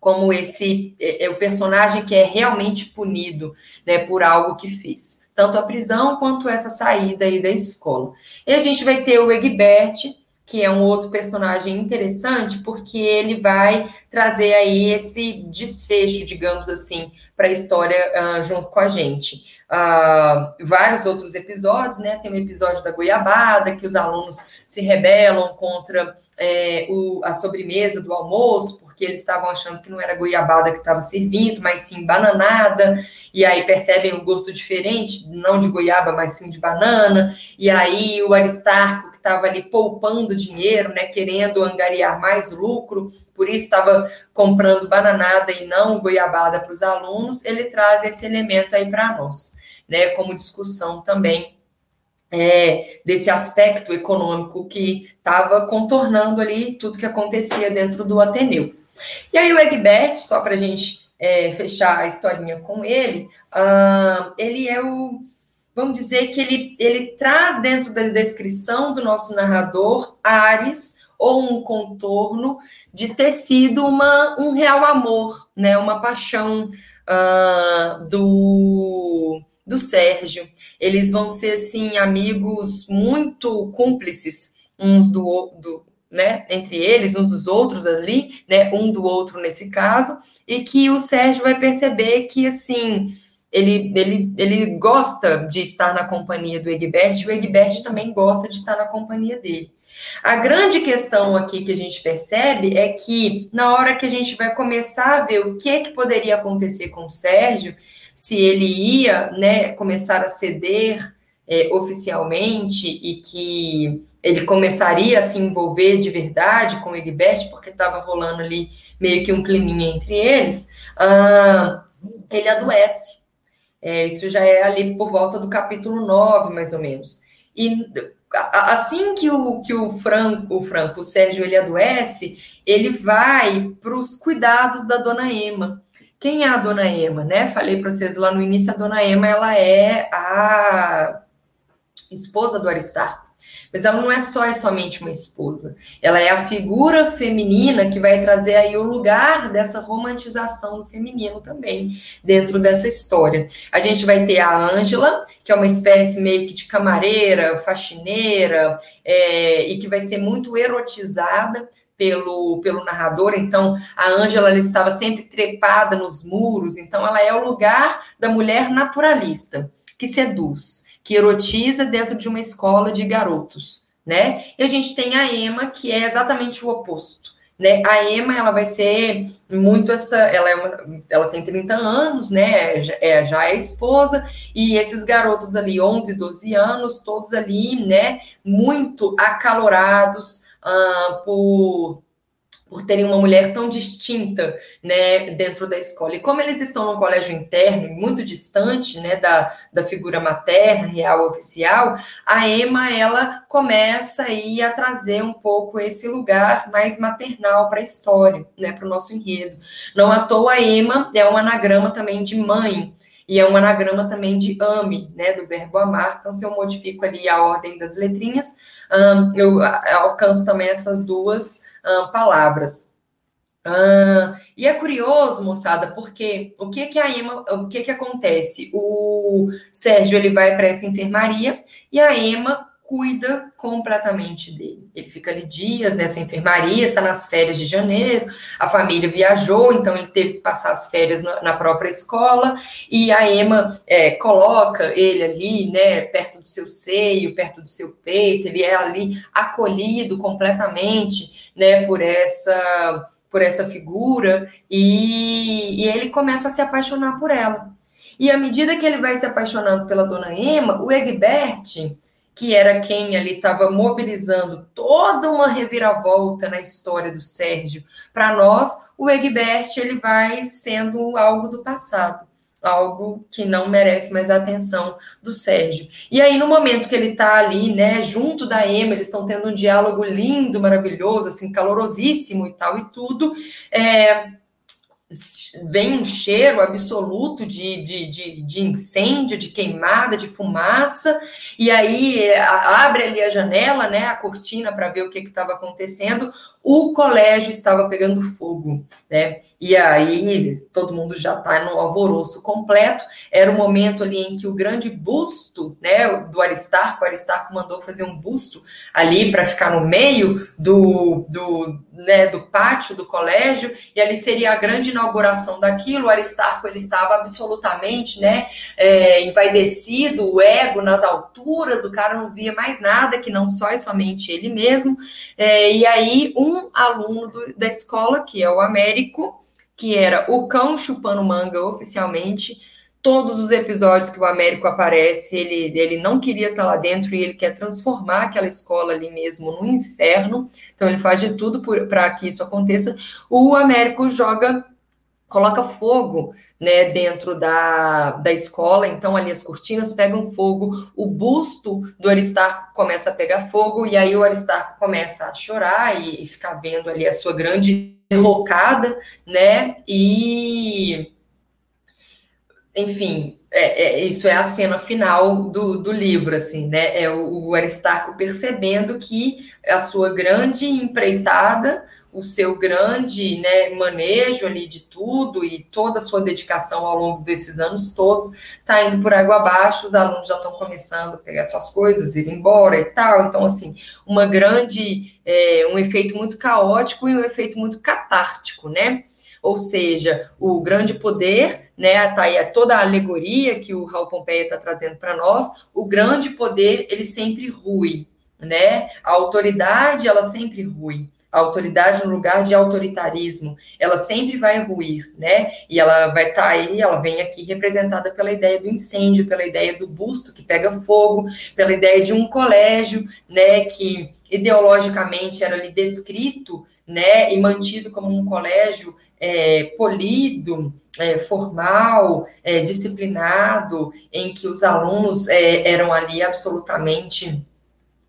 como esse é, é, o personagem que é realmente punido né, por algo que fez, tanto a prisão quanto essa saída aí da escola. E a gente vai ter o Egbert, que é um outro personagem interessante, porque ele vai trazer aí esse desfecho, digamos assim, para a história uh, junto com a gente. Uh, vários outros episódios, né? Tem um episódio da goiabada, que os alunos se rebelam contra é, o, a sobremesa do almoço, porque eles estavam achando que não era goiabada que estava servindo, mas sim bananada, e aí percebem o gosto diferente, não de goiaba, mas sim de banana, e aí o Aristarco, estava ali poupando dinheiro, né, querendo angariar mais lucro, por isso estava comprando bananada e não goiabada para os alunos, ele traz esse elemento aí para nós né, como discussão também é, desse aspecto econômico que estava contornando ali tudo que acontecia dentro do Ateneu. E aí o Egbert, só para a gente é, fechar a historinha com ele, uh, ele é o, vamos dizer que ele, ele traz dentro da descrição do nosso narrador ares ou um contorno de ter sido uma, um real amor, né, uma paixão uh, do do Sérgio. Eles vão ser, assim, amigos muito cúmplices uns do, do né, entre eles, uns dos outros ali, né, um do outro nesse caso, e que o Sérgio vai perceber que, assim, ele, ele, ele gosta de estar na companhia do Egbert, e o Egbert também gosta de estar na companhia dele. A grande questão aqui que a gente percebe é que, na hora que a gente vai começar a ver o que, que poderia acontecer com o Sérgio, se ele ia né, começar a ceder é, oficialmente e que ele começaria a se envolver de verdade com o Egbert, porque estava rolando ali meio que um climinha entre eles, uh, ele adoece. É, isso já é ali por volta do capítulo 9, mais ou menos. E assim que o, que o Franco, o Franco, o Sérgio, ele adoece, ele vai para os cuidados da dona Emma. Quem é a dona Ema, né? Falei para vocês lá no início, a dona Ema, ela é a esposa do Aristarco. Mas ela não é só e somente uma esposa. Ela é a figura feminina que vai trazer aí o lugar dessa romantização do feminino também dentro dessa história. A gente vai ter a Ângela, que é uma espécie meio que de camareira, faxineira, é, e que vai ser muito erotizada pelo, pelo narrador, então a Ângela estava sempre trepada nos muros, então ela é o lugar da mulher naturalista, que seduz, que erotiza dentro de uma escola de garotos, né? E a gente tem a Emma, que é exatamente o oposto. Né? A Emma, ela vai ser muito essa, ela é uma, ela tem 30 anos, né? É, já é esposa e esses garotos ali 11, 12 anos, todos ali, né, muito acalorados, uh, por por terem uma mulher tão distinta, né, dentro da escola. E como eles estão num colégio interno, muito distante, né, da, da figura materna, real, oficial, a Emma, ela começa aí a trazer um pouco esse lugar mais maternal para a história, né, para o nosso enredo. Não à toa, a Emma é um anagrama também de mãe, e é um anagrama também de ame, né, do verbo amar. Então, se eu modifico ali a ordem das letrinhas, um, eu alcanço também essas duas palavras. E é curioso, moçada, porque o que que a Emma, o que que acontece? O Sérgio ele vai para essa enfermaria e a Emma cuida completamente dele. Ele fica ali dias nessa enfermaria, está nas férias de janeiro, a família viajou, então ele teve que passar as férias na, na própria escola, e a Emma é, coloca ele ali, né, perto do seu seio, perto do seu peito, ele é ali acolhido completamente, né, por essa por essa figura, e, e ele começa a se apaixonar por ela. E à medida que ele vai se apaixonando pela dona Emma, o Egbert, que era quem ali estava mobilizando toda uma reviravolta na história do Sérgio. Para nós, o Egbert ele vai sendo algo do passado, algo que não merece mais a atenção do Sérgio. E aí, no momento que ele está ali, né, junto da Emma, eles estão tendo um diálogo lindo, maravilhoso, assim, calorosíssimo e tal e tudo, é, vem um cheiro absoluto de, de, de, de, incêndio, de queimada, de fumaça, e aí abre ali a janela, né, a cortina para ver o que estava acontecendo. O colégio estava pegando fogo, né? E aí todo mundo já está num alvoroço completo. Era o momento ali em que o grande busto, né, do Aristarco, o Aristarco mandou fazer um busto ali para ficar no meio do, do, né, do pátio do colégio, e ali seria a grande inauguração daquilo. Aristarco ele estava absolutamente, né, é, envaidecido, o ego nas alturas, o cara não via mais nada que não só e somente ele mesmo. É, e aí um um aluno do, da escola, que é o Américo, que era o cão chupando manga oficialmente. Todos os episódios que o Américo aparece, ele, ele não queria estar lá dentro e ele quer transformar aquela escola ali mesmo no inferno. Então ele faz de tudo para que isso aconteça. O Américo joga, coloca fogo né, dentro da, da escola, então ali as cortinas pegam fogo, o busto do Aristarco começa a pegar fogo, e aí o Aristarco começa a chorar e, e ficar vendo ali a sua grande derrocada, né, e enfim, é, é, isso é a cena final do, do livro, assim, né? É o, o Aristarco percebendo que a sua grande empreitada o seu grande né, manejo ali de tudo e toda a sua dedicação ao longo desses anos todos está indo por água abaixo, os alunos já estão começando a pegar suas coisas, ir embora e tal. Então, assim, uma grande, é, um efeito muito caótico e um efeito muito catártico, né? Ou seja, o grande poder, né? Tá aí toda a alegoria que o Raul Pompeia está trazendo para nós. O grande poder, ele sempre rui, né? A autoridade, ela sempre rui a autoridade no lugar de autoritarismo, ela sempre vai ruir, né? E ela vai estar tá aí, ela vem aqui representada pela ideia do incêndio, pela ideia do busto que pega fogo, pela ideia de um colégio, né, que ideologicamente era ali descrito, né, e mantido como um colégio é, polido, é, formal, é, disciplinado, em que os alunos é, eram ali absolutamente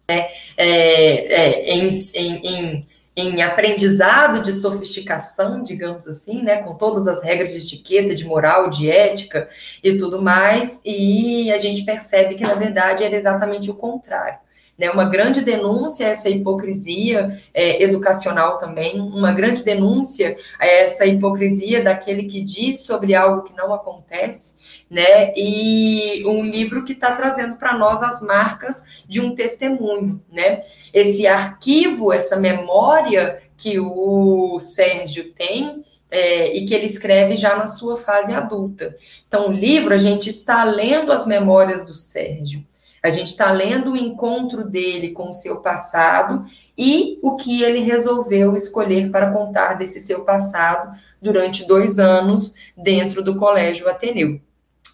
né, é, é, em, em, em em aprendizado de sofisticação, digamos assim, né, com todas as regras de etiqueta, de moral, de ética e tudo mais, e a gente percebe que na verdade era exatamente o contrário. Né, uma grande denúncia a essa hipocrisia é, educacional também, uma grande denúncia a essa hipocrisia daquele que diz sobre algo que não acontece, né? E um livro que está trazendo para nós as marcas de um testemunho, né? Esse arquivo, essa memória que o Sérgio tem, é, e que ele escreve já na sua fase adulta. Então, o livro, a gente está lendo as memórias do Sérgio, a gente está lendo o encontro dele com o seu passado e o que ele resolveu escolher para contar desse seu passado durante dois anos dentro do Colégio Ateneu.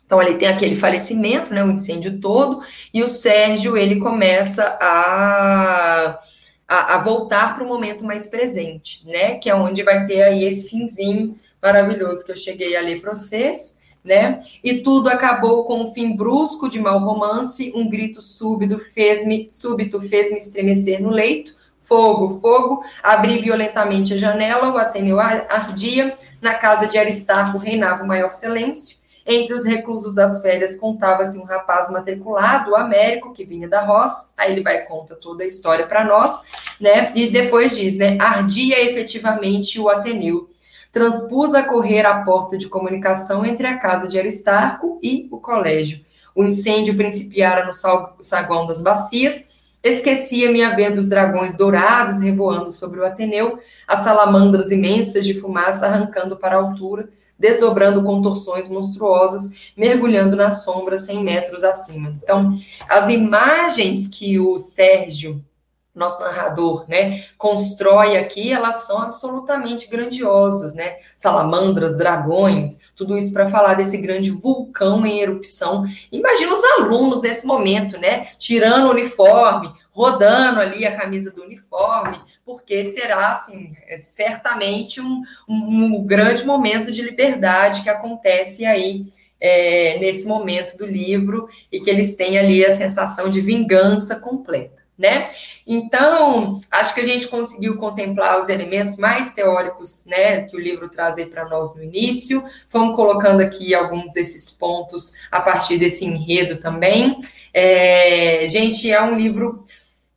Então, ele tem aquele falecimento, né, o incêndio todo, e o Sérgio, ele começa a, a, a voltar para o momento mais presente, né, que é onde vai ter aí esse finzinho maravilhoso que eu cheguei a ler para vocês, né, e tudo acabou com um fim brusco de mau romance, um grito súbito fez-me súbito fez-me estremecer no leito, fogo, fogo, abri violentamente a janela, o Ateneu ardia, na casa de Aristarco reinava o maior silêncio, entre os reclusos das férias contava-se um rapaz matriculado, o Américo, que vinha da roça. Aí ele vai conta toda a história para nós, né? E depois diz, né? Ardia efetivamente o Ateneu. transpus a correr a porta de comunicação entre a casa de Aristarco e o colégio. O incêndio principiara no saguão das bacias, esquecia-me a ver dos dragões dourados revoando sobre o Ateneu, as salamandras imensas de fumaça arrancando para a altura, desdobrando contorções monstruosas, mergulhando na sombra 100 metros acima. Então, as imagens que o Sérgio nosso narrador, né, constrói aqui, elas são absolutamente grandiosas, né? Salamandras, dragões, tudo isso para falar desse grande vulcão em erupção. Imagina os alunos nesse momento, né, tirando o uniforme, rodando ali a camisa do uniforme, porque será, assim, certamente um, um, grande momento de liberdade que acontece aí é, nesse momento do livro e que eles têm ali a sensação de vingança completa né? Então, acho que a gente conseguiu contemplar os elementos mais teóricos, né, que o livro traz para nós no início. Fomos colocando aqui alguns desses pontos a partir desse enredo também. É, gente, é um livro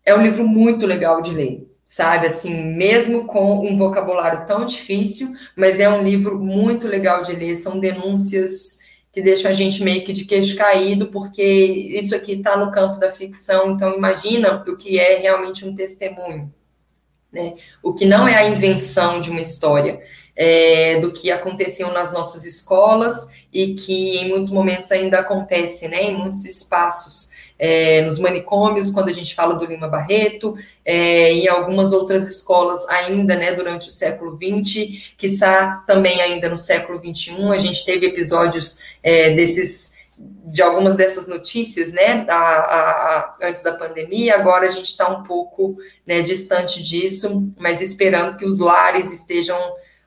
é um livro muito legal de ler, sabe? Assim, mesmo com um vocabulário tão difícil, mas é um livro muito legal de ler. São denúncias que deixam a gente meio que de queixo caído, porque isso aqui está no campo da ficção, então imagina o que é realmente um testemunho, né? O que não é a invenção de uma história, é, do que aconteceu nas nossas escolas e que em muitos momentos ainda acontece, né? Em muitos espaços é, nos manicômios, quando a gente fala do Lima Barreto, é, em algumas outras escolas ainda, né, durante o século XX, está também ainda no século XXI, a gente teve episódios é, desses de algumas dessas notícias, né, a, a, a, antes da pandemia, agora a gente está um pouco né, distante disso, mas esperando que os lares estejam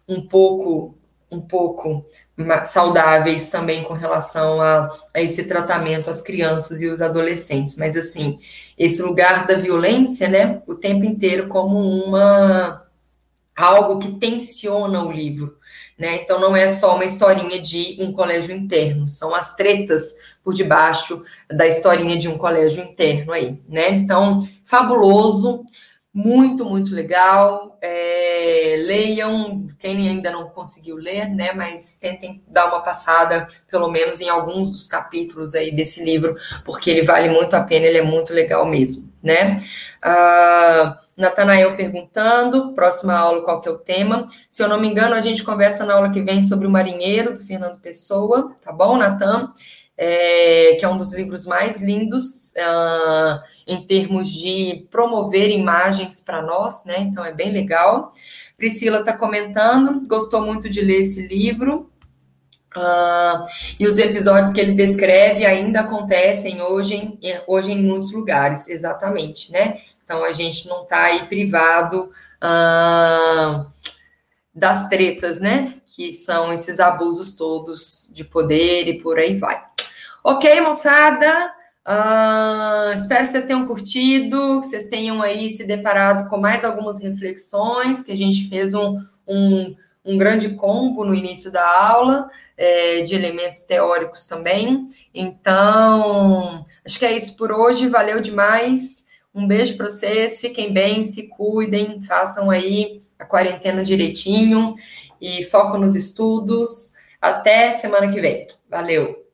um pouco um pouco saudáveis também com relação a, a, esse tratamento às crianças e os adolescentes. Mas, assim, esse lugar da violência, né, o tempo inteiro como uma algo que tensiona o livro. Né? Então, não é só uma historinha de um colégio interno, são as tretas por debaixo da historinha de um colégio interno aí, né? Então, fabuloso muito, muito legal. É, leiam, quem ainda não conseguiu ler, né? Mas tentem dar uma passada, pelo menos em alguns dos capítulos aí desse livro, porque ele vale muito a pena, ele é muito legal mesmo, né? Uh, Natanael perguntando, próxima aula, qual que é o tema? Se eu não me engano, a gente conversa na aula que vem sobre o Marinheiro, do Fernando Pessoa, tá bom, Natan? é, que é um dos livros mais lindos uh, em termos de promover imagens para nós, né? Então é bem legal. Priscila está comentando, gostou muito de ler esse livro. Uh, e os episódios que ele descreve ainda acontecem hoje em, hoje em muitos lugares, exatamente, né? Então a gente não está aí privado uh, das tretas, né? Que são esses abusos todos de poder e por aí vai. Ok, moçada? Uh, espero que vocês tenham curtido, que vocês tenham aí se deparado com mais algumas reflexões, que a gente fez um, um, um grande combo no início da aula, é, de elementos teóricos também. Então, acho que é isso por hoje, valeu demais. Um beijo para vocês, fiquem bem, se cuidem, façam aí a quarentena direitinho e foco nos estudos. Até semana que vem. Valeu!